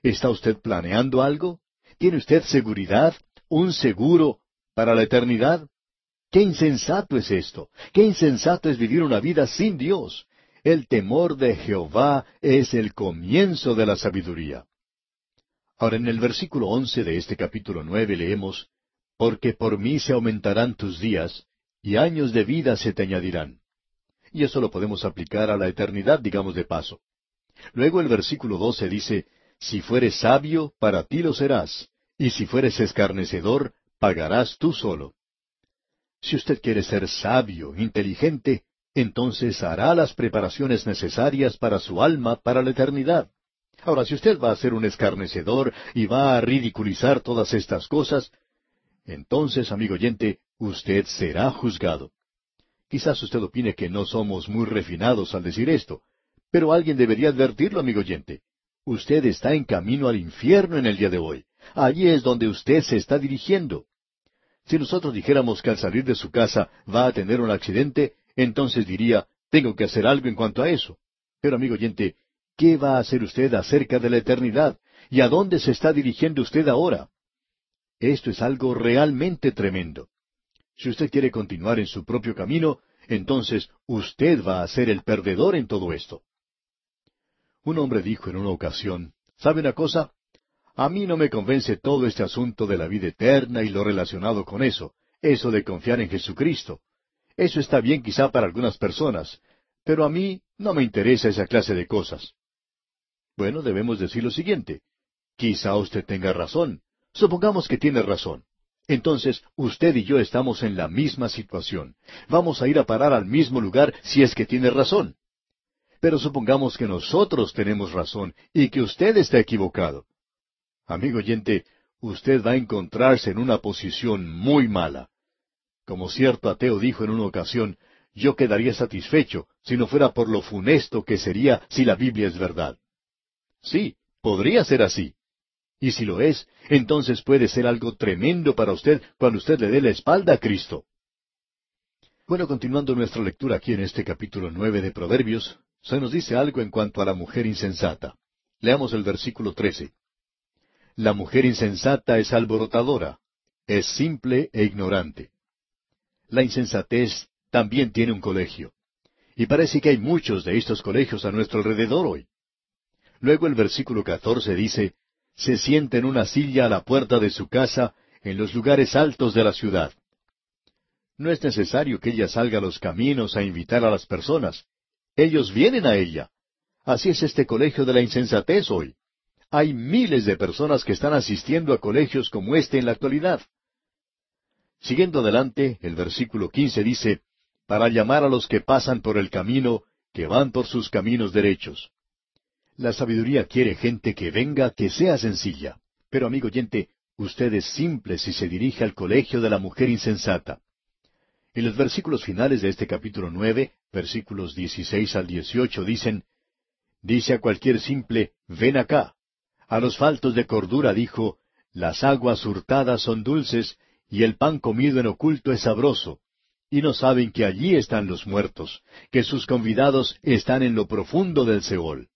¿Está usted planeando algo? ¿Tiene usted seguridad? ¿Un seguro para la eternidad? Qué insensato es esto. Qué insensato es vivir una vida sin Dios. El temor de Jehová es el comienzo de la sabiduría. Ahora en el versículo once de este capítulo nueve leemos, Porque por mí se aumentarán tus días, y años de vida se te añadirán. Y eso lo podemos aplicar a la eternidad, digamos de paso. Luego el versículo 12 dice, Si fueres sabio, para ti lo serás, y si fueres escarnecedor, pagarás tú solo. Si usted quiere ser sabio, inteligente, entonces hará las preparaciones necesarias para su alma para la eternidad. Ahora, si usted va a ser un escarnecedor y va a ridiculizar todas estas cosas, entonces, amigo oyente, usted será juzgado. Quizás usted opine que no somos muy refinados al decir esto, pero alguien debería advertirlo, amigo oyente. Usted está en camino al infierno en el día de hoy. Allí es donde usted se está dirigiendo. Si nosotros dijéramos que al salir de su casa va a tener un accidente, entonces diría, tengo que hacer algo en cuanto a eso. Pero amigo oyente, ¿qué va a hacer usted acerca de la eternidad? ¿Y a dónde se está dirigiendo usted ahora? Esto es algo realmente tremendo. Si usted quiere continuar en su propio camino, entonces usted va a ser el perdedor en todo esto. Un hombre dijo en una ocasión, ¿sabe una cosa? A mí no me convence todo este asunto de la vida eterna y lo relacionado con eso, eso de confiar en Jesucristo. Eso está bien quizá para algunas personas, pero a mí no me interesa esa clase de cosas. Bueno, debemos decir lo siguiente. Quizá usted tenga razón. Supongamos que tiene razón. Entonces, usted y yo estamos en la misma situación. Vamos a ir a parar al mismo lugar si es que tiene razón. Pero supongamos que nosotros tenemos razón y que usted está equivocado. Amigo oyente, usted va a encontrarse en una posición muy mala. Como cierto ateo dijo en una ocasión, yo quedaría satisfecho si no fuera por lo funesto que sería si la Biblia es verdad. Sí, podría ser así. Y si lo es, entonces puede ser algo tremendo para usted cuando usted le dé la espalda a Cristo. Bueno, continuando nuestra lectura aquí en este capítulo nueve de Proverbios, se nos dice algo en cuanto a la mujer insensata. Leamos el versículo trece. La mujer insensata es alborotadora, es simple e ignorante. La insensatez también tiene un colegio. Y parece que hay muchos de estos colegios a nuestro alrededor hoy. Luego el versículo catorce dice, se sienta en una silla a la puerta de su casa, en los lugares altos de la ciudad. No es necesario que ella salga a los caminos a invitar a las personas. Ellos vienen a ella. Así es este colegio de la insensatez hoy. Hay miles de personas que están asistiendo a colegios como este en la actualidad. Siguiendo adelante, el versículo quince dice, para llamar a los que pasan por el camino, que van por sus caminos derechos. La sabiduría quiere gente que venga, que sea sencilla. Pero, amigo oyente, usted es simple si se dirige al colegio de la mujer insensata. En los versículos finales de este capítulo nueve, versículos dieciséis al dieciocho, dicen, Dice a cualquier simple, ven acá. A los faltos de cordura dijo, las aguas hurtadas son dulces, y el pan comido en oculto es sabroso. Y no saben que allí están los muertos, que sus convidados están en lo profundo del Seol.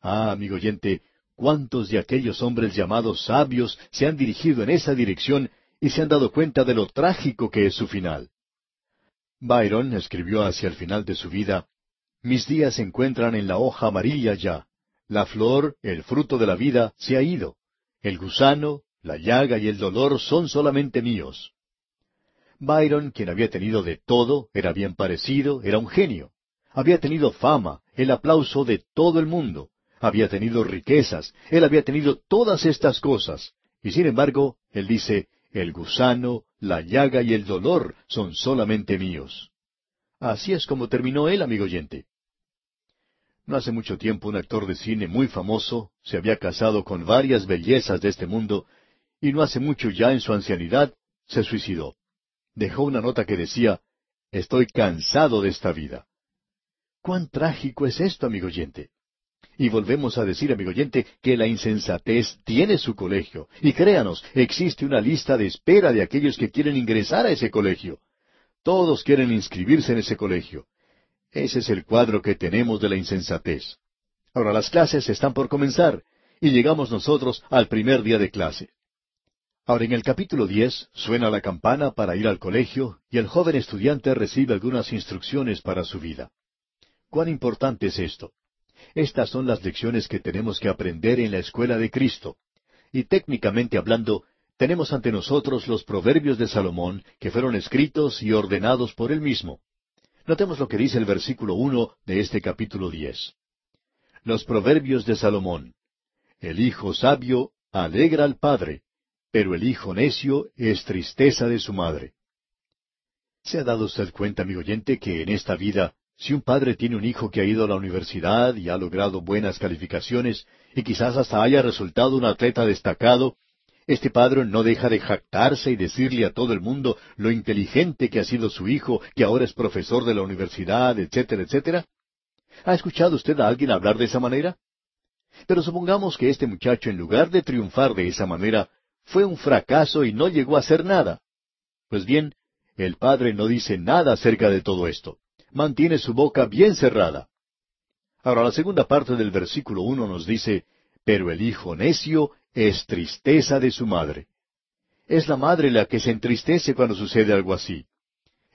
Ah, amigo oyente, cuántos de aquellos hombres llamados sabios se han dirigido en esa dirección y se han dado cuenta de lo trágico que es su final. Byron escribió hacia el final de su vida, Mis días se encuentran en la hoja amarilla ya. La flor, el fruto de la vida, se ha ido. El gusano, la llaga y el dolor son solamente míos. Byron, quien había tenido de todo, era bien parecido, era un genio. Había tenido fama, el aplauso de todo el mundo había tenido riquezas, él había tenido todas estas cosas. Y sin embargo, él dice, el gusano, la llaga y el dolor son solamente míos. Así es como terminó él, amigo oyente. No hace mucho tiempo un actor de cine muy famoso se había casado con varias bellezas de este mundo y no hace mucho ya en su ancianidad se suicidó. Dejó una nota que decía, Estoy cansado de esta vida. ¿Cuán trágico es esto, amigo oyente? Y volvemos a decir, amigo oyente, que la insensatez tiene su colegio. Y créanos, existe una lista de espera de aquellos que quieren ingresar a ese colegio. Todos quieren inscribirse en ese colegio. Ese es el cuadro que tenemos de la insensatez. Ahora las clases están por comenzar y llegamos nosotros al primer día de clase. Ahora en el capítulo diez suena la campana para ir al colegio y el joven estudiante recibe algunas instrucciones para su vida. ¿Cuán importante es esto? Estas son las lecciones que tenemos que aprender en la escuela de Cristo. Y técnicamente hablando, tenemos ante nosotros los proverbios de Salomón que fueron escritos y ordenados por él mismo. Notemos lo que dice el versículo uno de este capítulo diez. Los proverbios de Salomón. El hijo sabio alegra al padre, pero el hijo necio es tristeza de su madre. ¿Se ha dado usted cuenta, amigo oyente, que en esta vida, si un padre tiene un hijo que ha ido a la universidad y ha logrado buenas calificaciones, y quizás hasta haya resultado un atleta destacado, este padre no deja de jactarse y decirle a todo el mundo lo inteligente que ha sido su hijo, que ahora es profesor de la universidad, etcétera, etcétera? ¿Ha escuchado usted a alguien hablar de esa manera? Pero supongamos que este muchacho, en lugar de triunfar de esa manera, fue un fracaso y no llegó a hacer nada. Pues bien, el padre no dice nada acerca de todo esto. Mantiene su boca bien cerrada. Ahora la segunda parte del versículo uno nos dice, pero el hijo necio es tristeza de su madre. Es la madre la que se entristece cuando sucede algo así.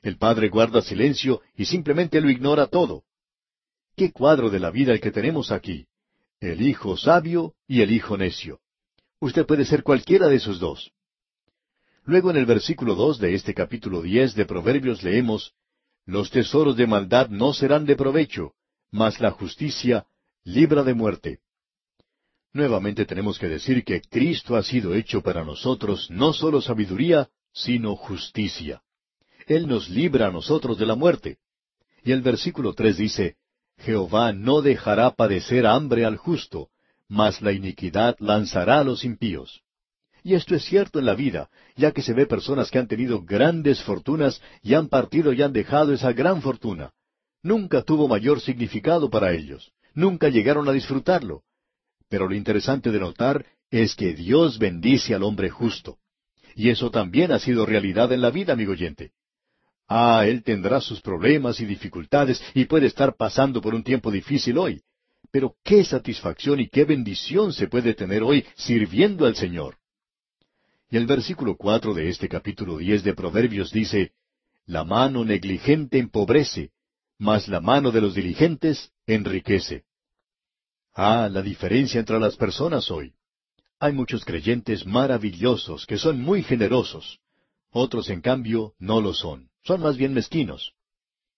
El padre guarda silencio y simplemente lo ignora todo. ¿Qué cuadro de la vida el que tenemos aquí? El hijo sabio y el hijo necio. Usted puede ser cualquiera de esos dos. Luego en el versículo dos de este capítulo diez de Proverbios leemos Los tesoros de maldad no serán de provecho, mas la justicia libra de muerte. Nuevamente tenemos que decir que Cristo ha sido hecho para nosotros no solo sabiduría, sino justicia. Él nos libra a nosotros de la muerte. Y el versículo tres dice, Jehová no dejará padecer hambre al justo, mas la iniquidad lanzará a los impíos. Y esto es cierto en la vida, ya que se ve personas que han tenido grandes fortunas y han partido y han dejado esa gran fortuna. Nunca tuvo mayor significado para ellos. Nunca llegaron a disfrutarlo. Pero lo interesante de notar es que Dios bendice al hombre justo. Y eso también ha sido realidad en la vida, amigo oyente. Ah, él tendrá sus problemas y dificultades y puede estar pasando por un tiempo difícil hoy. Pero qué satisfacción y qué bendición se puede tener hoy sirviendo al Señor. Y el versículo cuatro de este capítulo diez de Proverbios dice, La mano negligente empobrece, mas la mano de los diligentes enriquece. Ah, la diferencia entre las personas hoy. Hay muchos creyentes maravillosos que son muy generosos. Otros, en cambio, no lo son. Son más bien mezquinos.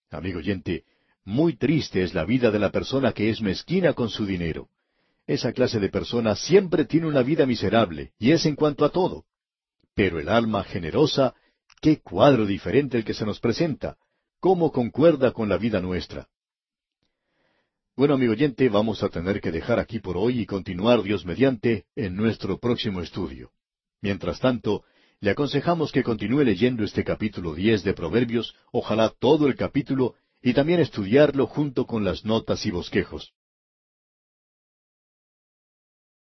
Amigo oyente, muy triste es la vida de la persona que es mezquina con su dinero. Esa clase de persona siempre tiene una vida miserable, y es en cuanto a todo. Pero el alma generosa, qué cuadro diferente el que se nos presenta, cómo concuerda con la vida nuestra. Bueno, amigo oyente, vamos a tener que dejar aquí por hoy y continuar Dios mediante en nuestro próximo estudio. Mientras tanto, le aconsejamos que continúe leyendo este capítulo diez de Proverbios, ojalá todo el capítulo, y también estudiarlo junto con las notas y bosquejos.